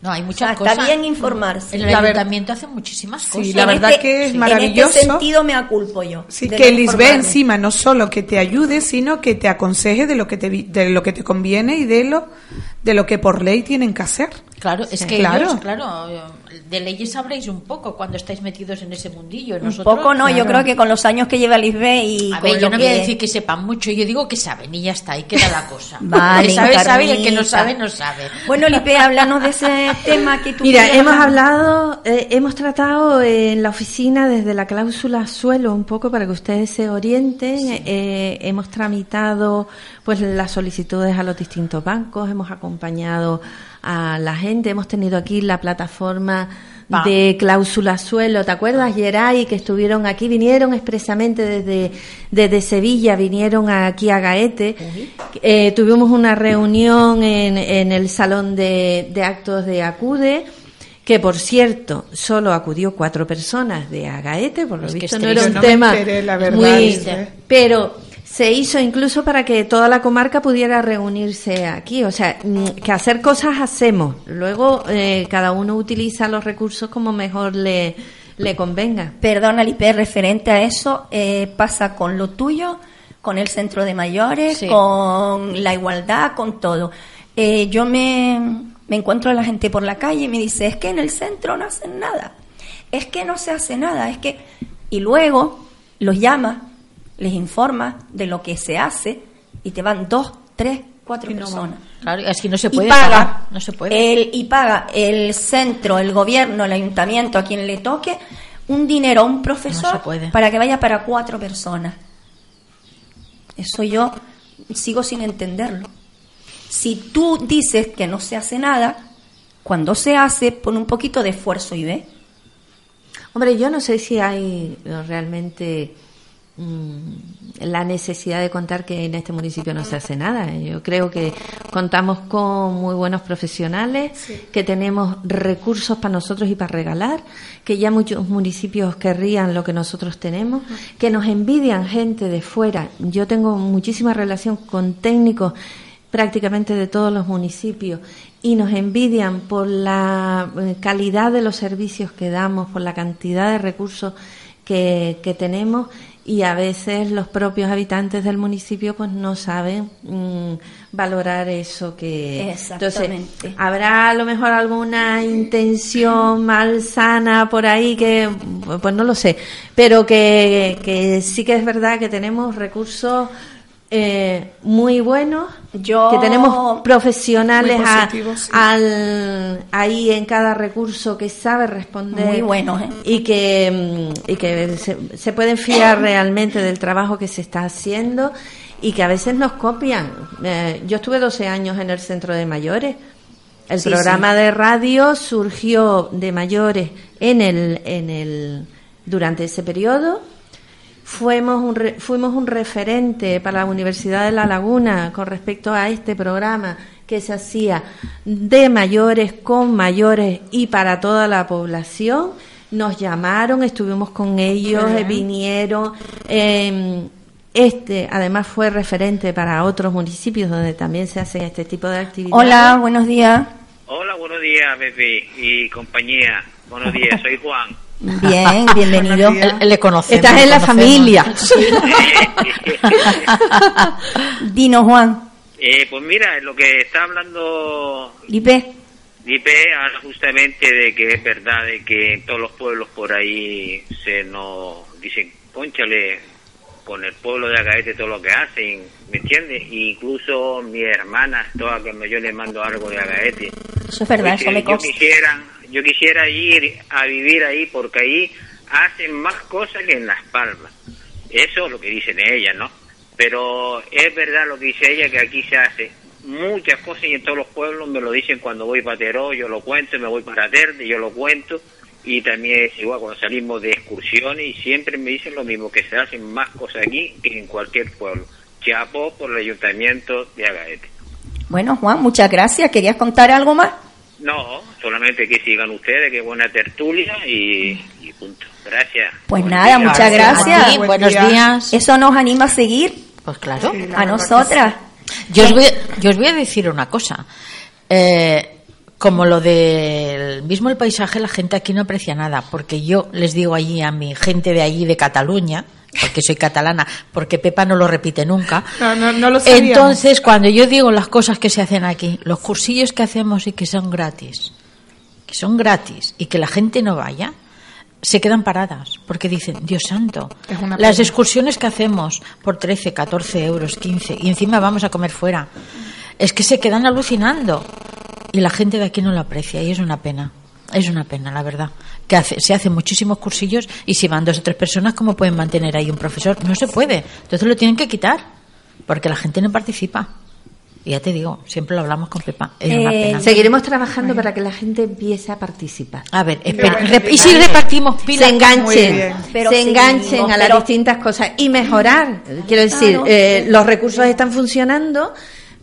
No, hay O muchas sea, cosas. está bien informarse. En el La ayuntamiento hacen muchísimas Sí, cosas. la En verdad este- que es En maravilloso. este sentido me aculpo yo. Sí, que no Lisbeth encima no solo que te ayude, sino que te aconseje de lo que te, vi- de lo que te conviene y de lo, de lo que por ley tienen que hacer. Claro, es Sí. que Claro. ellos, claro, de leyes sabréis un poco cuando estáis metidos en ese mundillo. Un Nosotros, poco no, yo claro. creo que con los años que lleva Lisbeth y A con ver, yo no voy a que- decir que sepan mucho, yo digo que saben y ya está, y queda la cosa. Vale, el que sabe, sabe y el que no sabe, no sabe. Bueno, Lipe, háblanos de ese tema que tú Mira, hemos hablar. hablado, eh, hemos tratado en la oficina desde la cláusula suelo un poco para que ustedes se orienten. Eh, hemos tramitado pues las solicitudes a los distintos bancos, hemos acompañado a la gente, hemos tenido aquí la plataforma de cláusula suelo, ¿te acuerdas, Geray, que estuvieron aquí, vinieron expresamente desde, desde Sevilla, vinieron aquí a Gaete, Eh, tuvimos una reunión en, en el salón de, de actos de Acude, que por cierto, solo acudió cuatro personas de Agaete, por lo Es visto es no era un no tema enteré, verdad, muy, Lisbeth. pero se hizo incluso para que toda la comarca pudiera reunirse aquí. O sea, mm, que hacer cosas hacemos. Luego eh, cada uno utiliza los recursos como mejor le, le convenga. Perdona, Lipe, referente a eso, eh, pasa con lo tuyo, con el centro de mayores, Sí. con la igualdad, con todo. Eh, yo me, me encuentro a la gente por la calle y me dice, es que en el centro no hacen nada, es que no se hace nada, es que... Y luego los llama, les informa de lo que se hace y te van dos, tres, cuatro Y no personas. Claro, es que no se y puede paga pagar, no se puede. El, y paga el centro, el gobierno, el ayuntamiento, a quien le toque, un dinero a un profesor puede. para que vaya para cuatro personas. Eso yo sigo sin entenderlo. Si tú dices que no se hace nada, cuando se hace, pon un poquito de esfuerzo y ve. Hombre, yo no sé si hay eh, realmente la necesidad de contar que en este municipio no se hace nada. Yo creo que contamos con muy buenos profesionales, que tenemos recursos para nosotros y para regalar, que ya muchos municipios querrían lo que nosotros tenemos, que nos envidian gente de fuera. Yo tengo muchísima relación con técnicos prácticamente de todos los municipios y nos envidian por la eh, calidad de los servicios que damos, por la cantidad de recursos que, que tenemos y a veces los propios habitantes del municipio pues no saben mm, valorar eso que Exactamente. entonces habrá a lo mejor alguna intención malsana por ahí que pues no lo sé pero que, que sí que es verdad que tenemos recursos eh, muy buenos, Yo- que tenemos profesionales a- sí. al, ahí en cada recurso que sabe responder. Muy buenos, ¿eh? Y que, mm, y que se, se pueden fiar realmente del trabajo que se está haciendo y que a veces nos copian. Eh, yo estuve 12 años en el centro de mayores. El Sí, programa de radio surgió de mayores en el, en el, durante ese periodo. Fuimos un, re- fuimos un referente para la Universidad de La Laguna con respecto a este programa que se hacía de mayores, con mayores y para toda la población. Nos llamaron, estuvimos con ellos, eh, vinieron. eh, este, además, fue referente para otros municipios donde también se hacen este tipo de actividades. Hola, buenos días. Hola, buenos días, Pepe y compañía. Buenos días, soy Juan. Bien, bienvenido. Le conocemos. Estás en le la familia. Dinos, Juan. Eh, pues mira, lo que está hablando Lipe. Dipe habla justamente de que es verdad de que en todos los pueblos por ahí se nos dicen, conchale, con el pueblo de Agaete todo lo que hacen, ¿me entiendes? Incluso mi hermana, todas que me- yo le mando algo de Agaete. Eso es verdad, eso me consta. quisiera, yo quisiera ir a vivir ahí porque ahí hacen más cosas que en Las Palmas. Eso es lo que dicen ellas, ¿no? Pero es verdad lo que dice ella que aquí se hace muchas cosas y en todos los pueblos me lo dicen cuando voy para Teró, yo lo cuento, me voy para Terde, yo lo cuento y también es igual cuando salimos de excursiones y siempre me dicen lo mismo, que se hacen más cosas aquí que en cualquier pueblo. Chapo por el ayuntamiento de Agaete. Bueno, Juan, muchas gracias. ¿Querías contar algo más? No, solamente que sigan ustedes, que buena tertulia y, y punto. Gracias. Pues Buen nada, día. muchas gracias. A ti, Buen buenos día. días. Eso nos anima a seguir Pues claro. Sí, a nosotras. Yo os, voy, yo os voy a decir una cosa. Eh, como lo del mismo el paisaje, la gente aquí no aprecia nada, porque yo les digo allí a mi gente de allí de Cataluña, porque soy catalana, porque Pepa no lo repite nunca. No, no, no lo sabíamos. Entonces, cuando yo digo las cosas que se hacen aquí, los cursillos que hacemos y que son gratis, que son gratis y que la gente no vaya, se quedan paradas porque dicen, Dios santo, las excursiones que hacemos por 13, 14 euros, 15 y encima vamos a comer fuera, es que se quedan alucinando y la gente de aquí no lo aprecia y es una pena. Es una pena, la verdad. Que hace, se hacen muchísimos cursillos y si van dos o tres personas, ¿cómo pueden mantener ahí un profesor? No se puede. Entonces lo tienen que quitar porque la gente no participa. Y ya te digo, siempre lo hablamos con Pepa. Es una Eh, pena. Seguiremos trabajando para que la gente empiece a participar. A ver, espera, bueno, ¿y si repartimos pilas? se enganchen. Pero se enganchen a las distintas cosas y mejorar. Quiero decir, Claro. eh, los recursos están funcionando,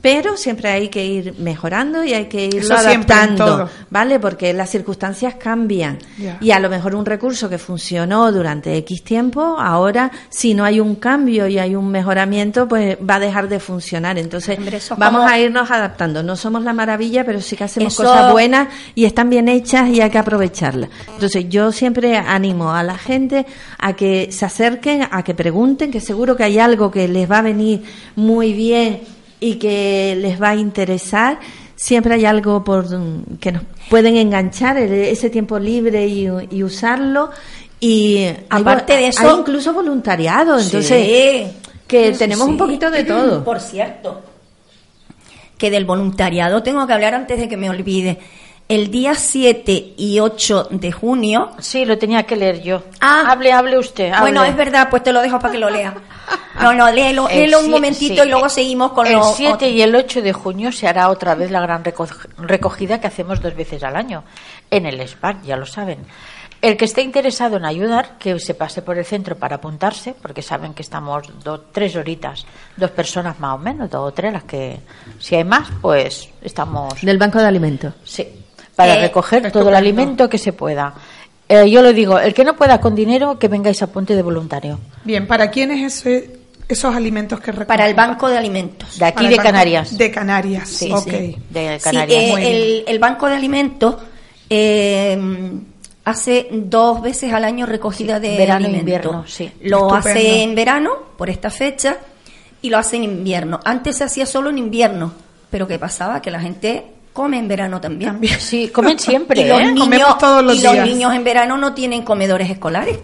pero siempre hay que ir mejorando y hay que irlo Eso adaptando. ¿vale? Porque las circunstancias cambian y a lo mejor un recurso que funcionó durante X tiempo, ahora si no hay un cambio y hay un mejoramiento, pues va a dejar de funcionar. Entonces Hombre, vamos como- a irnos adaptando. No somos la maravilla, pero sí que hacemos Eso- cosas buenas y están bien hechas y hay que aprovecharlas. Entonces yo siempre animo a la gente a que se acerquen, a que pregunten, que seguro que hay algo que les va a venir muy bien y que les va a interesar. Siempre hay algo por mm, que nos pueden enganchar ese tiempo libre y, y usarlo. Y Aparte hay, de eso- hay incluso voluntariado. Entonces, Sí. que tenemos sí. un poquito de todo. Por cierto, que del voluntariado tengo que hablar antes de que me olvide. El día 7 y 8 de junio. Sí, lo tenía que leer yo. Ah. hable, hable usted. hable. Bueno, es verdad, pues te lo dejo para que lo leas. No, no, léelo, El léelo un momentito sí, y luego seguimos con El los 7 y el 8 de junio se hará otra vez la gran reco- recogida que hacemos dos veces al año en el SPAC, ya lo saben. El que esté interesado en ayudar, que se pase por el centro para apuntarse, porque saben que estamos do- tres horitas, dos personas más o menos, dos o tres, las que si hay más, pues estamos Del Banco de Alimentos. Sí, para Eh, recoger todo el alimento que se pueda. Eh, yo lo digo, el que no pueda con dinero, que vengáis a punte de voluntario. Bien, ¿para quién es ese, esos alimentos que recogen? para el Banco de Alimentos. De aquí de Canarias. De Canarias, Sí, ok. sí, de Sí, Canarias. eh, Muy bien. el, el Banco de Alimentos eh, hace dos veces al año recogida Sí, de verano e alimentos. invierno, sí. Lo Estupendo. hace en verano, por esta fecha, y lo hace en invierno. Antes se hacía solo en invierno, pero ¿qué pasaba? Que la gente come en verano también. También. Sí, comen siempre, Y los, ¿eh? niños, todos los y los niños en verano no tienen comedores escolares.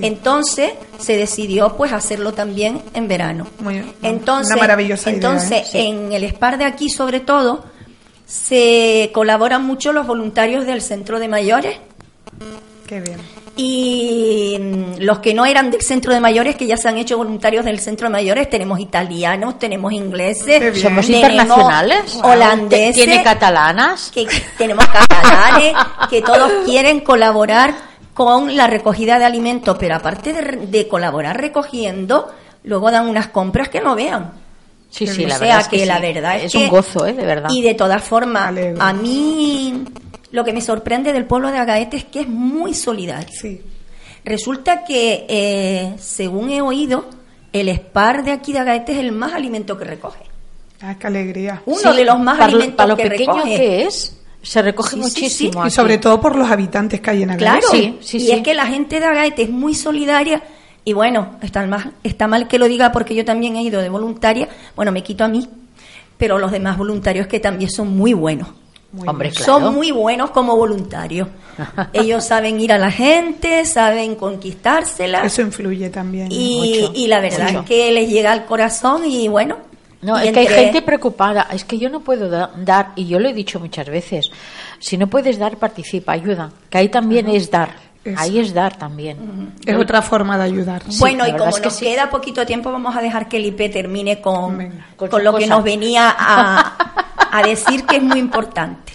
Entonces se decidió pues hacerlo también en verano. Muy bien. Entonces, Una maravillosa idea, entonces ¿eh? en el SPAR de aquí sobre todo se colaboran mucho los voluntarios del centro de mayores Qué bien. y mm, los que no eran del centro de mayores, que ya se han hecho voluntarios del centro de mayores, tenemos italianos, tenemos ingleses. Somos tenemos internacionales. holandeses, Tiene catalanas. que tenemos catalanes, que todos quieren colaborar con la recogida de alimentos, pero aparte de, de colaborar recogiendo, luego dan unas compras que no vean. Sí, sí, o la sea verdad es que, que la verdad es, Es que- un gozo, ¿eh? De verdad. Y de todas formas, a mí lo que me sorprende del pueblo de Agaete es que es muy solidario. Sí. Resulta que, eh, según he oído, el SPAR de aquí de Agaete es el más alimento que recoge. Ah, qué alegría. Uno Sí, de los más para, alimentos para lo que pequeño recoge. que es, se recoge Sí, muchísimo. sí. Y aquí. sobre todo por los habitantes que hay en Agaete. Claro, Sí, sí, y sí. es que la gente de Agaete es muy solidaria y bueno, está mal, está mal que lo diga porque yo también he ido de voluntaria, bueno, me quito a mí, pero los demás voluntarios que también son muy buenos. Hombre, claro. Son muy buenos como voluntarios. Ellos saben ir a la gente, saben conquistársela Eso influye también. y, mucho, y la verdad mucho. es que les llega al corazón y bueno. No, y es que hay gente preocupada. Es que yo no puedo da- dar, y yo lo he dicho muchas veces, si no puedes dar, participa, ayuda. Que ahí también es dar. Eso. Ahí es dar también. Es otra forma de ayudar. Bueno, y como es que nos sí. queda poquito tiempo, vamos a dejar que el IP termine con, Venga. con, lo que nos venía a, a decir que es muy importante.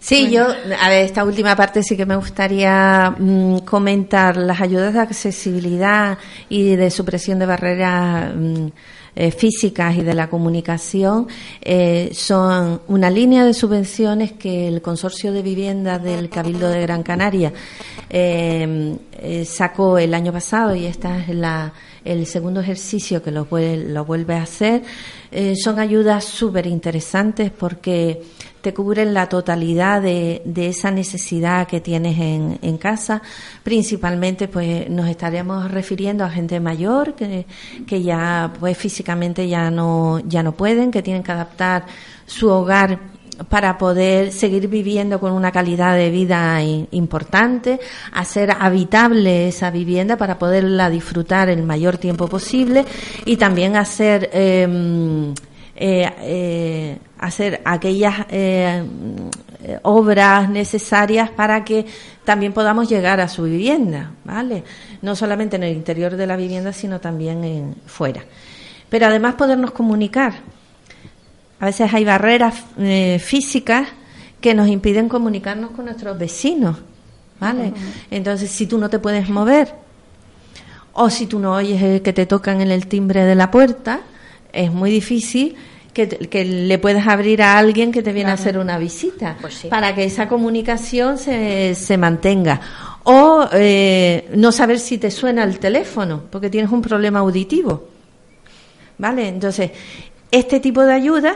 Sí, yo, a ver, esta última parte sí que me gustaría mm, comentar las ayudas de accesibilidad y de supresión de barreras mm, eh, físicas y de la comunicación. eh, son una línea de subvenciones que el Consorcio de Viviendas del Cabildo de Gran Canaria eh, sacó el año pasado y esta es la, el segundo ejercicio que lo, lo vuelve a hacer. Son ayudas súper interesantes porque te cubren la totalidad de, de esa necesidad que tienes en, en casa. Principalmente, pues nos estaremos refiriendo a gente mayor que, que ya, pues físicamente ya no, ya no pueden, que tienen que adaptar su hogar para poder seguir viviendo con una calidad de vida importante, hacer habitable esa vivienda para poderla disfrutar el mayor tiempo posible y también hacer eh, eh, eh, hacer aquellas eh, eh, obras necesarias para que también podamos llegar a su vivienda, ¿vale? No solamente en el interior de la vivienda, sino también en, fuera. Pero además podernos comunicar. A veces hay barreras eh, físicas que nos impiden comunicarnos con nuestros vecinos, ¿vale? Entonces, si tú no te puedes mover o si tú no oyes eh, que te tocan en el timbre de la puerta, es muy difícil que, que le puedas abrir a alguien que te viene a hacer una visita Pues sí. para que esa comunicación se, se mantenga. O eh, no saber si te suena el teléfono porque tienes un problema auditivo. ¿Vale? Entonces, este tipo de ayuda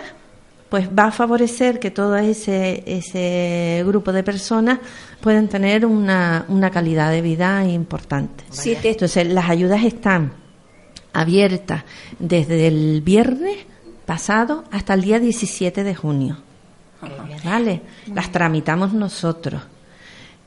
pues va a favorecer que todo ese, ese grupo de personas puedan tener una, una calidad de vida importante. Te- Entonces, las ayudas están abiertas desde el viernes pasado hasta el día 17 de junio. ¿Vale? Las tramitamos nosotros.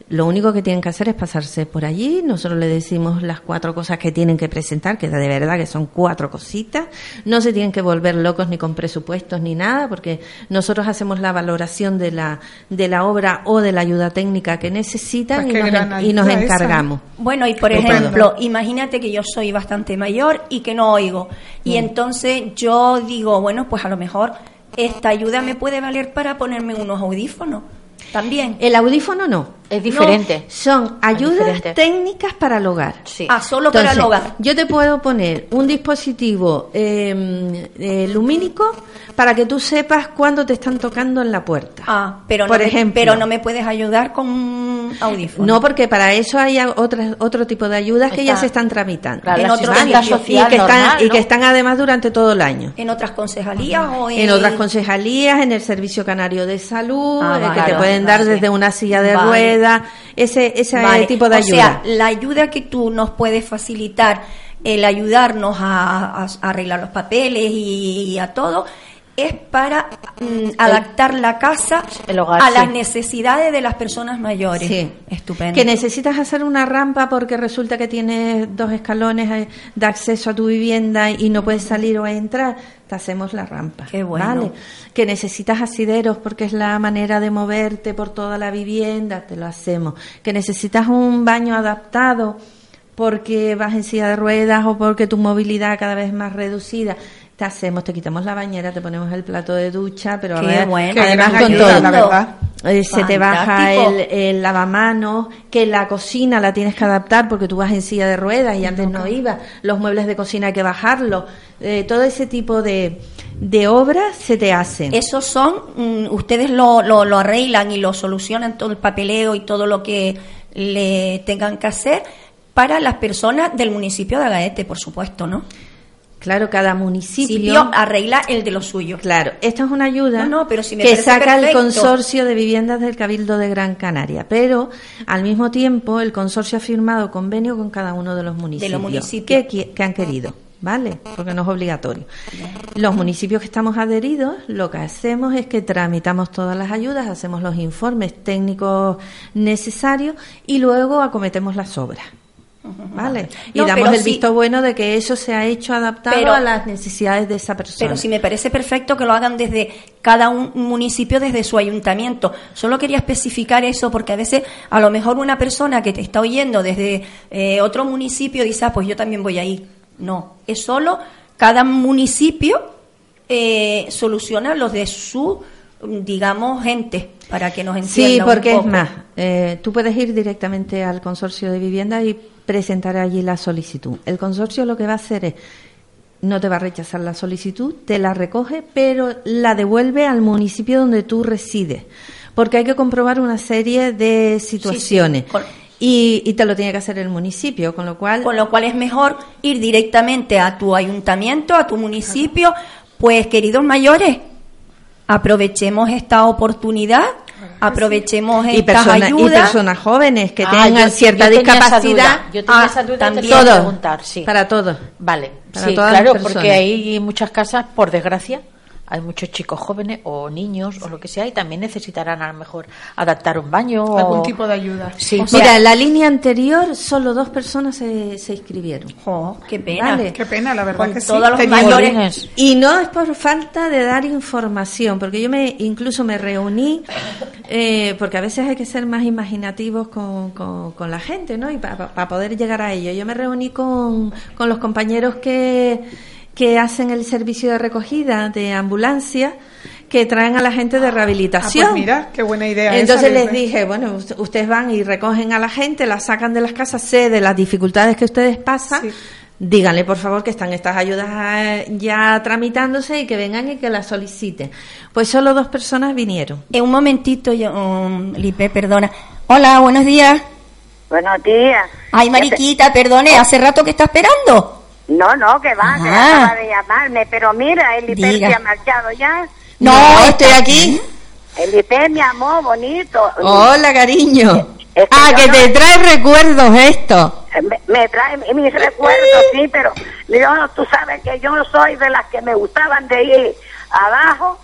Lo único que tienen que hacer es pasarse por allí. Nosotros le decimos las cuatro cosas que tienen que presentar, que de verdad que son cuatro cositas. No se tienen que volver locos ni con presupuestos ni nada, porque nosotros hacemos la valoración de la, de la obra o de la ayuda técnica que necesitan Pues y, nos, gran en- y nos ayuda esa. encargamos. Bueno, y por Estupendo. ejemplo, imagínate que yo soy bastante mayor y que no oigo. Y entonces yo digo, bueno, pues a lo mejor esta ayuda me puede valer para ponerme unos audífonos. También. El audífono no. Es diferente. Son ayudas diferente. técnicas para el hogar. Sí. Ah, solo para el hogar. Yo te puedo poner un dispositivo eh, eh, lumínico para que tú sepas cuándo te están tocando en la puerta. Ah, pero Por no, me, ejemplo. pero no me puedes ayudar con un audífono. No, porque para eso hay otras, otro tipo de ayudas que ya se están tramitando. Claro, En la otro asistencia sitio. y, social que están, normal, y que están además durante todo el año. ¿En otras concejalías o en...? En otras concejalías, en el Servicio Canario de Salud, Ah, que vale, te pueden dar desde una silla de Vale. ruedas, ese, ese Vale. tipo de o ayuda. sea, la ayuda que tú nos puedes facilitar, el ayudarnos a, a- a arreglar los papeles y, a todo, es para mm, adaptar la casa El hogar, a sí. las necesidades de las personas mayores. Sí. Estupendo. Que necesitas hacer una rampa porque resulta que tienes dos escalones eh, de acceso a tu vivienda y no puedes salir o entrar, te hacemos la rampa. Qué bueno. ¿vale? Que necesitas asideros porque es la manera de moverte por toda la vivienda, te lo hacemos. Que necesitas un baño adaptado porque vas en silla de ruedas o porque tu movilidad cada vez es más reducida. Te hacemos, te quitamos la bañera, te ponemos el plato de ducha, pero a Qué ver, bueno. Además con ayuda, todo. la verdad. Eh, se te baja el, el lavamanos, que la cocina la tienes que adaptar porque tú vas en silla de ruedas y antes no ibas, los muebles de cocina hay que bajarlos, eh, todo ese tipo de, de obras se te hacen. Esos son, mm, ustedes lo, lo, lo arreglan y lo solucionan todo el papeleo y todo lo que le tengan que hacer para las personas del municipio de Agaete, por supuesto, ¿no? Claro, cada municipio... Arregla el de los suyos. Claro, esta es una ayuda No, no, pero si me que saca el consorcio de viviendas del Cabildo de Gran Canaria, pero al mismo tiempo el consorcio ha firmado convenio con cada uno de los municipios, municipios. Que, que han querido, ¿vale? Porque no es obligatorio. Los municipios que estamos adheridos, lo que hacemos es que tramitamos todas las ayudas, hacemos los informes técnicos necesarios y luego acometemos las obras. ¿Vale? Y No, damos el sí- visto bueno de que eso se ha hecho adaptado Pero- a las necesidades de esa persona. Pero si me parece perfecto que lo hagan desde cada un municipio, desde su ayuntamiento. Solo quería especificar eso porque a veces, a lo mejor una persona que te está oyendo desde eh, otro municipio dice, ah, pues yo también voy ahí. No, es solo cada municipio eh, soluciona los de su, digamos, gente, para que nos entienda Sí, un porque es más, eh, tú puedes ir directamente al consorcio de vivienda y presentar allí la solicitud. El consorcio lo que va a hacer es, no te va a rechazar la solicitud, te la recoge, pero la devuelve al municipio donde tú resides, porque hay que comprobar una serie de situaciones. Y, y te lo tiene que hacer el municipio, con lo cual Con lo cual es mejor ir directamente a tu ayuntamiento, a tu municipio. Pues, queridos mayores, aprovechemos esta oportunidad, aprovechemos y, estas persona- y ayudas. personas jóvenes que Ah, tengan yo- cierta yo discapacidad. duda. Yo tenía Ah, esa duda y te también. Todo. preguntar, sí. Para todos. Vale, Para sí, todas claro, porque hay muchas casas, por desgracia, hay muchos chicos jóvenes o niños o lo que sea y también necesitarán a lo mejor adaptar un baño o Algún tipo de ayuda. Sí, O sea- Mira, en la línea anterior solo dos personas se, se inscribieron. Jo, qué pena. Vale. Qué pena, la verdad Con que sí. todos los mayores. Y no es por falta de dar información, porque yo me incluso me reuní, eh, porque a veces hay que ser más imaginativos con, con- con la gente, ¿no? Y para poder llegar a ello. Yo me reuní con, con los compañeros que, que hacen el servicio de recogida de ambulancia, que traen a la gente de Ah, rehabilitación. pues mira, qué buena idea. esa, Entonces les dije, bueno, ust- ustedes van y recogen a la gente, la sacan de las casas, sé de las dificultades que ustedes pasan. Sí. Díganle, por favor, que están estas ayudas eh, ya tramitándose y que vengan y que las soliciten. Pues solo dos personas vinieron. Eh, un momentito, yo, um, Lipe, perdona. Hola, buenos días. Buenos días. Ay, Mariquita, perdone, ¿hace rato que está esperando? No, no, que va, se Ah. acaba de llamarme, pero mira, el IPER Diga. se ha marchado ya. No, estoy aquí. El IPER, mi amor, bonito. Hola, cariño. Es que Ah, que no- te trae recuerdos esto. Me, me trae mis recuerdos, sí, pero yo, tú sabes que yo soy de las que me gustaban de ir abajo.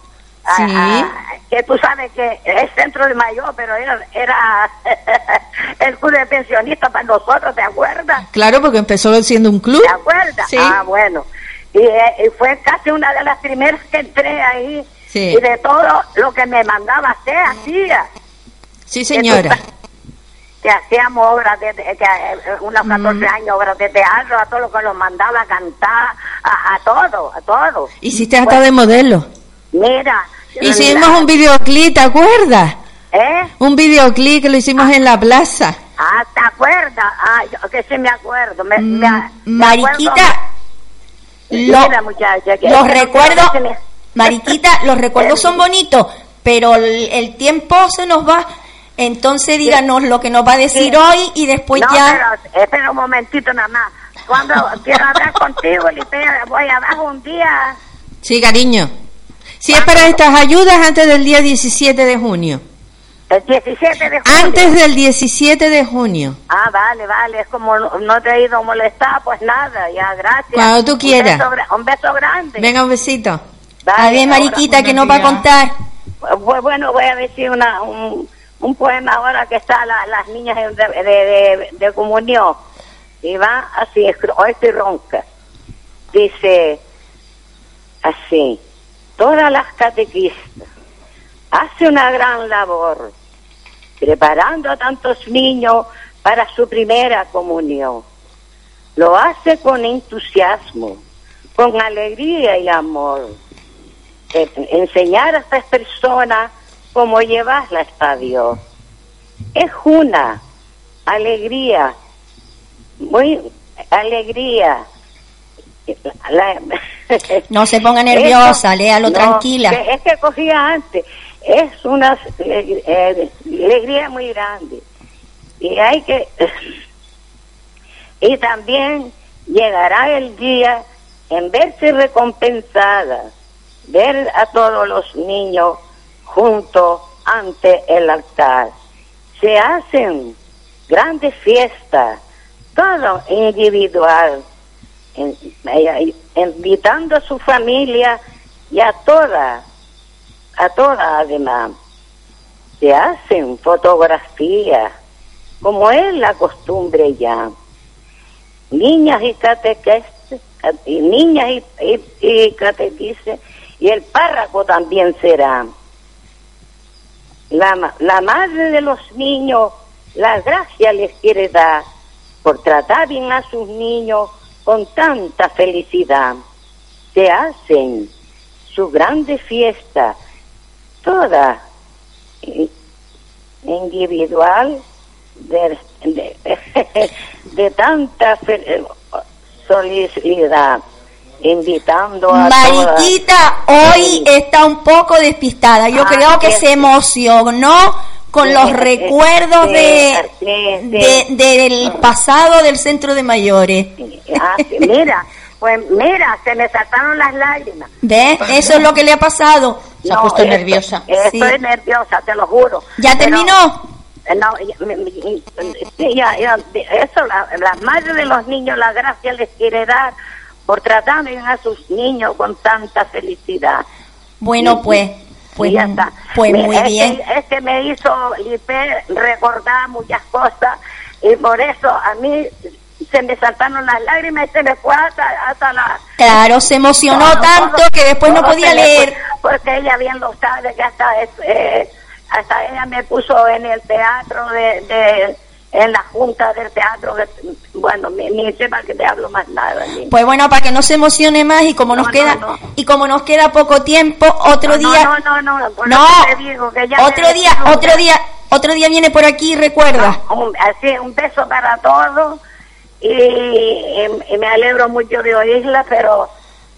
A- Sí. a- que tú sabes que es centro de mayor, pero era, era el club de pensionistas para nosotros, ¿te acuerdas? Claro, porque empezó siendo un club. ¿Te acuerdas? Sí. Ah, bueno. Y, eh, y fue casi una de las primeras que entré ahí. Sí. Y de todo lo que me mandaba hacer, hacía. Sí, señora. Que hacíamos obras de, que, eh, unos 14 Mm. años, obras de teatro, a todo lo que nos mandaba a cantar, a, a todo, a todo. Hiciste hasta de modelo. Mira. Hicimos la- un videoclip, ¿te acuerdas? ¿Eh? Un videoclip que lo hicimos en la plaza. Ah, ¿te acuerdas? Ah, yo que sí me acuerdo. Me, me- me Mariquita, acuerdo. lo- Mira, muchacha, que- los recuerdos, Mariquita, los recuerdos son bonitos, pero el, el tiempo se nos va. Entonces díganos lo que nos va a decir Sí. hoy y después no, ya... pero espera un momentito nada más. Cuando quiero hablar contigo, Lipe, voy abajo un día. Sí, cariño. Si es para estas ayudas, antes del día 17 de junio. El 17 de julio. Antes del 17 de junio. Ah, vale, vale. Es como no, no te he ido a molestar, pues nada, ya, gracias. Cuando tú quieras. Un beso, gra- un beso grande. Venga, un besito. A ver, Mariquita, que nos va a contar. Pues bueno, voy a decir una, un, un poema ahora que está la- las niñas de, de, de- de comunión. Y va así, hoy estoy ronca. Dice así, todas las catequistas hace una gran labor preparando a tantos niños para su primera comunión. Lo hace con entusiasmo, con alegría y amor. Eh, enseñar a estas personas cómo llevarlas a Dios. Es una alegría, muy alegría. No se ponga nerviosa, léalo no, tranquila. es que cogía antes. Es una eh, eh, alegría muy grande. Y hay que. Y también llegará el día en verse recompensada, ver a todos los niños juntos ante el altar. Se hacen grandes fiestas, todo individual, invitando a su familia y a todas, a todas además. Se hacen fotografías, como es la costumbre ya. Niñas y catequistas, y niñas y, y, y el párroco también será. La, la madre de los niños, la gracia les quiere dar por tratar bien a sus niños con tanta felicidad. Se hacen su grande fiesta, toda individual, de, de, de tanta solidaridad, invitando a todas. Mariquita hoy está un poco despistada. Yo Ah, creo que se emocionó con Sí, los sí, recuerdos de, del pasado del centro de mayores. Ah, mira, pues mira, se me saltaron las lágrimas. ¿Ve? Eso es lo que le ha pasado. Se ha No, puesto esto- nerviosa. Estoy Sí. nerviosa, te lo juro. ¿Ya Pero- terminó? Eh, No, ya- ya, eso, la, la madre de los niños, la gracia les quiere dar por tratar bien a sus niños con tanta felicidad. Bueno, pues, pues, Y ya está. pues Me- muy es bien. Que, es que me hizo Lipe recordar muchas cosas y por eso a mí se me saltaron las lágrimas y se me fue hasta, hasta la... Claro, se emocionó todo- tanto todo- que después no podía leer. fue, Porque ella bien lo sabe que hasta, eh, hasta ella me puso en el teatro de... de en la junta del teatro, que, bueno, ni, ni sepa que te hablo más nada. ni- Pues bueno, para que no se emocione más y como No, nos no, queda no. y como nos queda poco tiempo, otro no, día No, no, no, No, eso te digo que ya otro día, otro día, otro día viene por aquí, recuerda. Un, así, un beso para todos y, y- y me alegro mucho de oírla, pero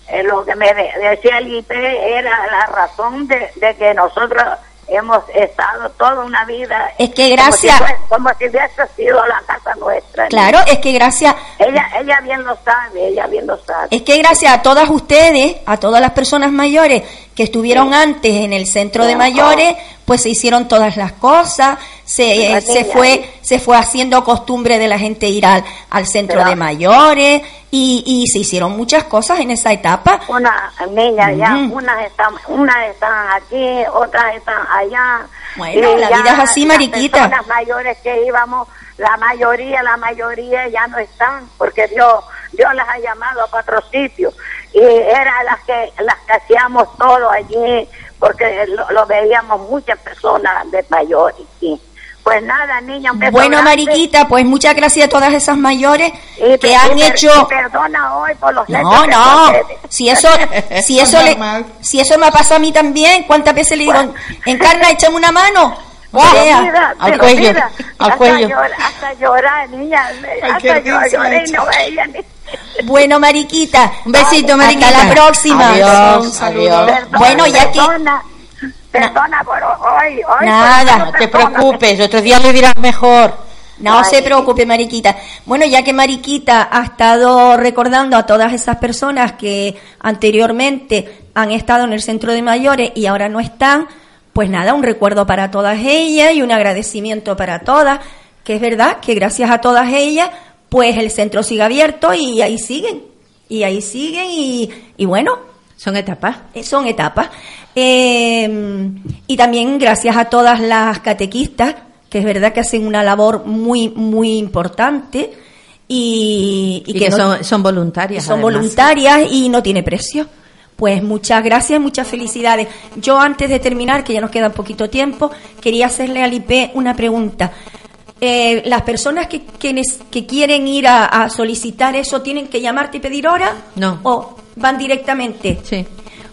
eh, lo que me de- decía el IP era la razón de, de que nosotros hemos estado toda una vida. Es que gracias- Como si, hubiese sido la casa nuestra. ¿no? Claro, es que gracias, Ella, ella bien lo sabe, ella bien lo sabe. es que gracias a todas ustedes, a todas las personas mayores que estuvieron antes en el centro de mayores, pues se hicieron todas las cosas, se, Las se fue, se fue haciendo costumbre de la gente ir al, al centro Pero- de mayores y, y se hicieron muchas cosas en esa etapa. Una niña ya, Ujú. unas están, unas están aquí, otras están allá. Bueno, Y la ya vida es así, las Mariquita. personas mayores que íbamos, la mayoría, la mayoría ya no están, porque Dios, Dios las ha llamado a otro sitio. Y eran las que, las que hacíamos todo allí, porque lo, lo veíamos muchas personas de mayores. y Pues nada, niña, un beso Bueno, grande. Mariquita, pues muchas gracias a todas esas mayores Y que per- han y hecho... y perdona hoy por los No, no. Si eso, si eso le, si eso me pasa a mí también, ¿cuántas veces le digo, Bueno. encarna, échame una mano? Mira, al cuello, mira, al hasta cuello. llorar- hasta llorar, niña. hasta lloré y no veía ni... Bueno, Mariquita. Un besito, Mariquita. Hasta la próxima. Adiós, Un saludo. adiós. Perdona, Bueno, ya que- Perdona, perdona por hoy. hoy Nada, por- No te preocupes, otro día le dirás mejor. No Ay. se preocupe, Mariquita. Bueno, ya que Mariquita ha estado recordando a todas esas personas que anteriormente han estado en el centro de mayores y ahora no están, pues nada, un recuerdo para todas ellas y un agradecimiento para todas, que es verdad que gracias a todas ellas, pues el centro sigue abierto y ahí siguen, y ahí siguen y, y bueno, Son etapas. Eh, son etapas. Eh, y también gracias a todas las catequistas, que es verdad que hacen una labor muy, muy importante y, y, que, no- son, son voluntarias. son además. voluntarias y no tiene precio. Pues muchas gracias, muchas felicidades. Yo antes de terminar, que ya nos queda poquito tiempo, quería hacerle al IP una pregunta. Eh, las personas que, que, quieren ir a, a solicitar eso, ¿tienen que llamarte y pedir hora? No. ¿O van directamente? Sí.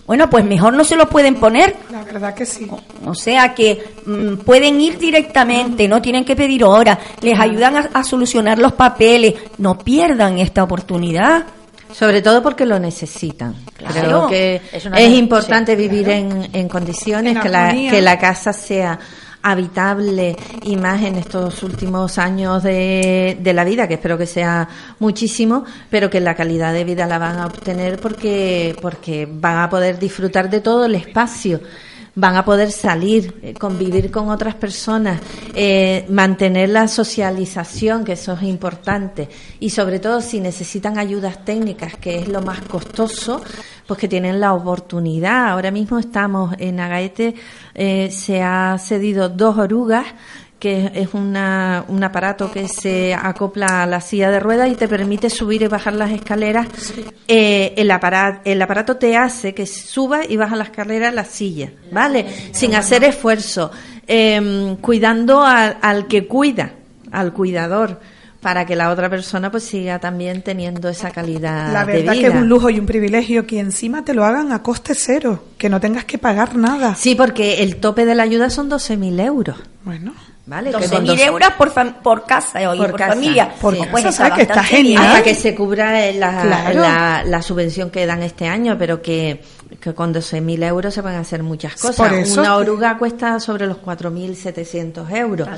Bueno, pues mejor no se lo pueden poner. La verdad que sí. O sea que mm, pueden ir directamente, no tienen que pedir hora, les ayudan a, a solucionar los papeles, no pierdan esta oportunidad. Sobre todo porque lo necesitan. Claro. Creo que Es importante sí, vivir en, en condiciones, En que, la, que la casa sea habitable y más en estos últimos años de, de la vida, que espero que sea muchísimo, pero que la calidad de vida la van a obtener porque, porque van a poder disfrutar de todo el espacio van a poder salir, eh, convivir con otras personas, eh, mantener la socialización, que eso es importante, y sobre todo si necesitan ayudas técnicas, que es lo más costoso, pues que tienen la oportunidad. Ahora mismo estamos en Agaete, eh, se ha cedido dos orugas que es una, un aparato que se acopla a la silla de ruedas y te permite subir y bajar las escaleras. Eh, el, aparato, el aparato te hace que suba y baja la escalera la silla, ¿vale? Sin hacer esfuerzo, eh, cuidando al, al que cuida, al cuidador, para que la otra persona pues siga también teniendo esa calidad La de verdad que vida. es un lujo y un privilegio que encima te lo hagan a coste cero, que no tengas que pagar nada. Sí, porque el tope de la ayuda son 12.000 euros. Bueno, ¿Vale? Que 12.000 con dos- euros por, fam- por casa eh, oye, Por por, casa, familia. Por Pues casa, ¿sabes que está genial? bien. hasta que se cubra eh, la, Claro. la, la subvención que dan este año, pero que, que con 12.000 euros se van a hacer muchas cosas. Por eso Una que- oruga cuesta sobre los 4.700 euros.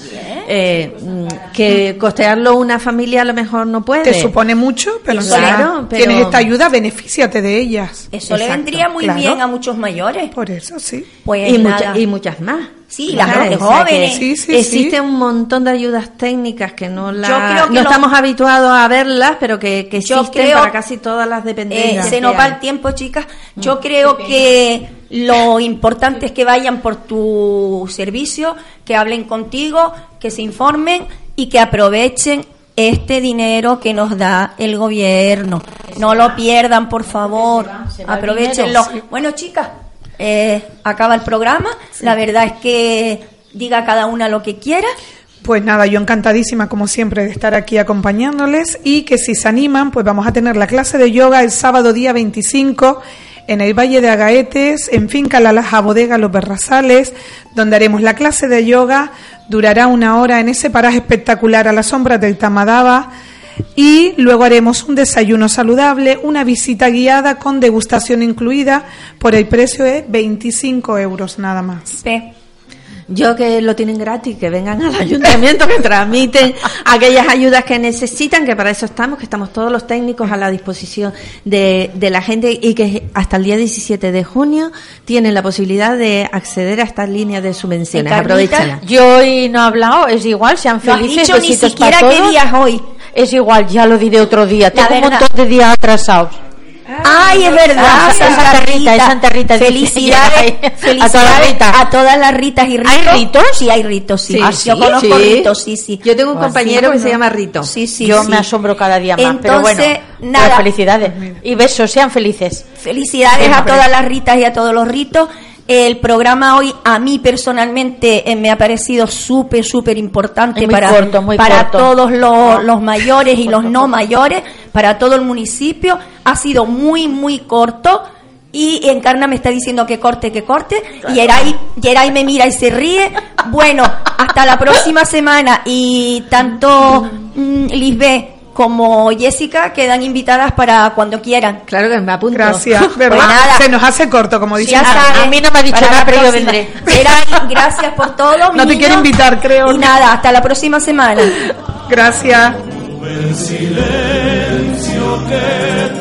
Eh, mm, que costearlo una familia a lo mejor no puede. te supone mucho, pero claro, pero- tienes esta ayuda, benefíciate de ellas. Eso le vendría muy claro. bien a muchos mayores. Por eso sí. Pues y, mucha- y muchas más. Sí, las jóvenes. que Sí, sí, existe sí. un montón de ayudas técnicas que no, la, Yo creo que no lo- estamos habituados a verlas, pero que, que Yo existen creo- para casi todas las Eh, dependencias. se que nos va el tiempo, chicas. Yo creo que lo importante es que vayan por tu servicio, que hablen contigo, que se informen y que aprovechen este dinero que nos da el gobierno. No lo pierdan, por favor. se Aprovechenlo. Bueno, chicas, eh, acaba el programa. La verdad es que diga cada una lo que quiera. Pues nada, yo encantadísima como siempre de estar aquí acompañándoles y que si se animan, pues vamos a tener la clase de yoga el sábado día 25 en el Valle de Agaetes, en Finca La Laja Bodega Los Berrazales, donde haremos la clase de yoga, durará una hora en ese paraje espectacular a la sombra del Tamadaba y luego haremos un desayuno saludable, una visita guiada con degustación incluida, por el precio de 25 euros nada más. Yo que lo tienen gratis, que vengan al ayuntamiento, que tramiten aquellas ayudas que necesitan, que para eso estamos, que estamos todos los técnicos a la disposición de, de la gente y que hasta el día 17 de junio tienen la posibilidad de acceder a estas líneas de subvenciones. Aprovechala. Yo hoy no he hablado, es igual, sean No has felices, dicho ni siquiera para qué día es hoy. Es igual, ya lo diré otro día. La Tengo un verdad. montón de días atrasados. Ay, es verdad, Ah, es Santa Santa Rita, Rita. es Santa Rita. Felicidades, a felicidades a todas las Ritas y Ritos. ¿Hay ritos? Sí, hay ritos, sí. Sí. Ah, Sí, Yo conozco sí. ritos, sí, sí. Yo tengo un Pues compañero que se llama Rito. Sí, sí, Yo sí. me asombro cada día más, pero bueno. Entonces, pues nada. felicidades. Y besos, sean felices. Felicidades a todas las Ritas y a todos los ritos. El programa hoy a mí personalmente eh, me ha parecido súper, súper importante para, corto, para corto. todos los, los mayores y los no mayores, para todo el municipio. Ha sido muy, muy corto. Y Encarna me está diciendo que corte, que corte. Y Yeray, Yeray me mira y se ríe. Bueno, hasta la próxima semana. Y tanto mm, Lisbeth como Jessica quedan invitadas para cuando quieran. Claro que me apunto. Gracias, ¿verdad? Pues nada. Se nos hace corto, como dice. Ya a- mí no me ha dicho nada, pero yo vendré. Geray, gracias por todo. No mi te quiero invitar, creo. Y nada, hasta la próxima semana. Gracias. el silencio que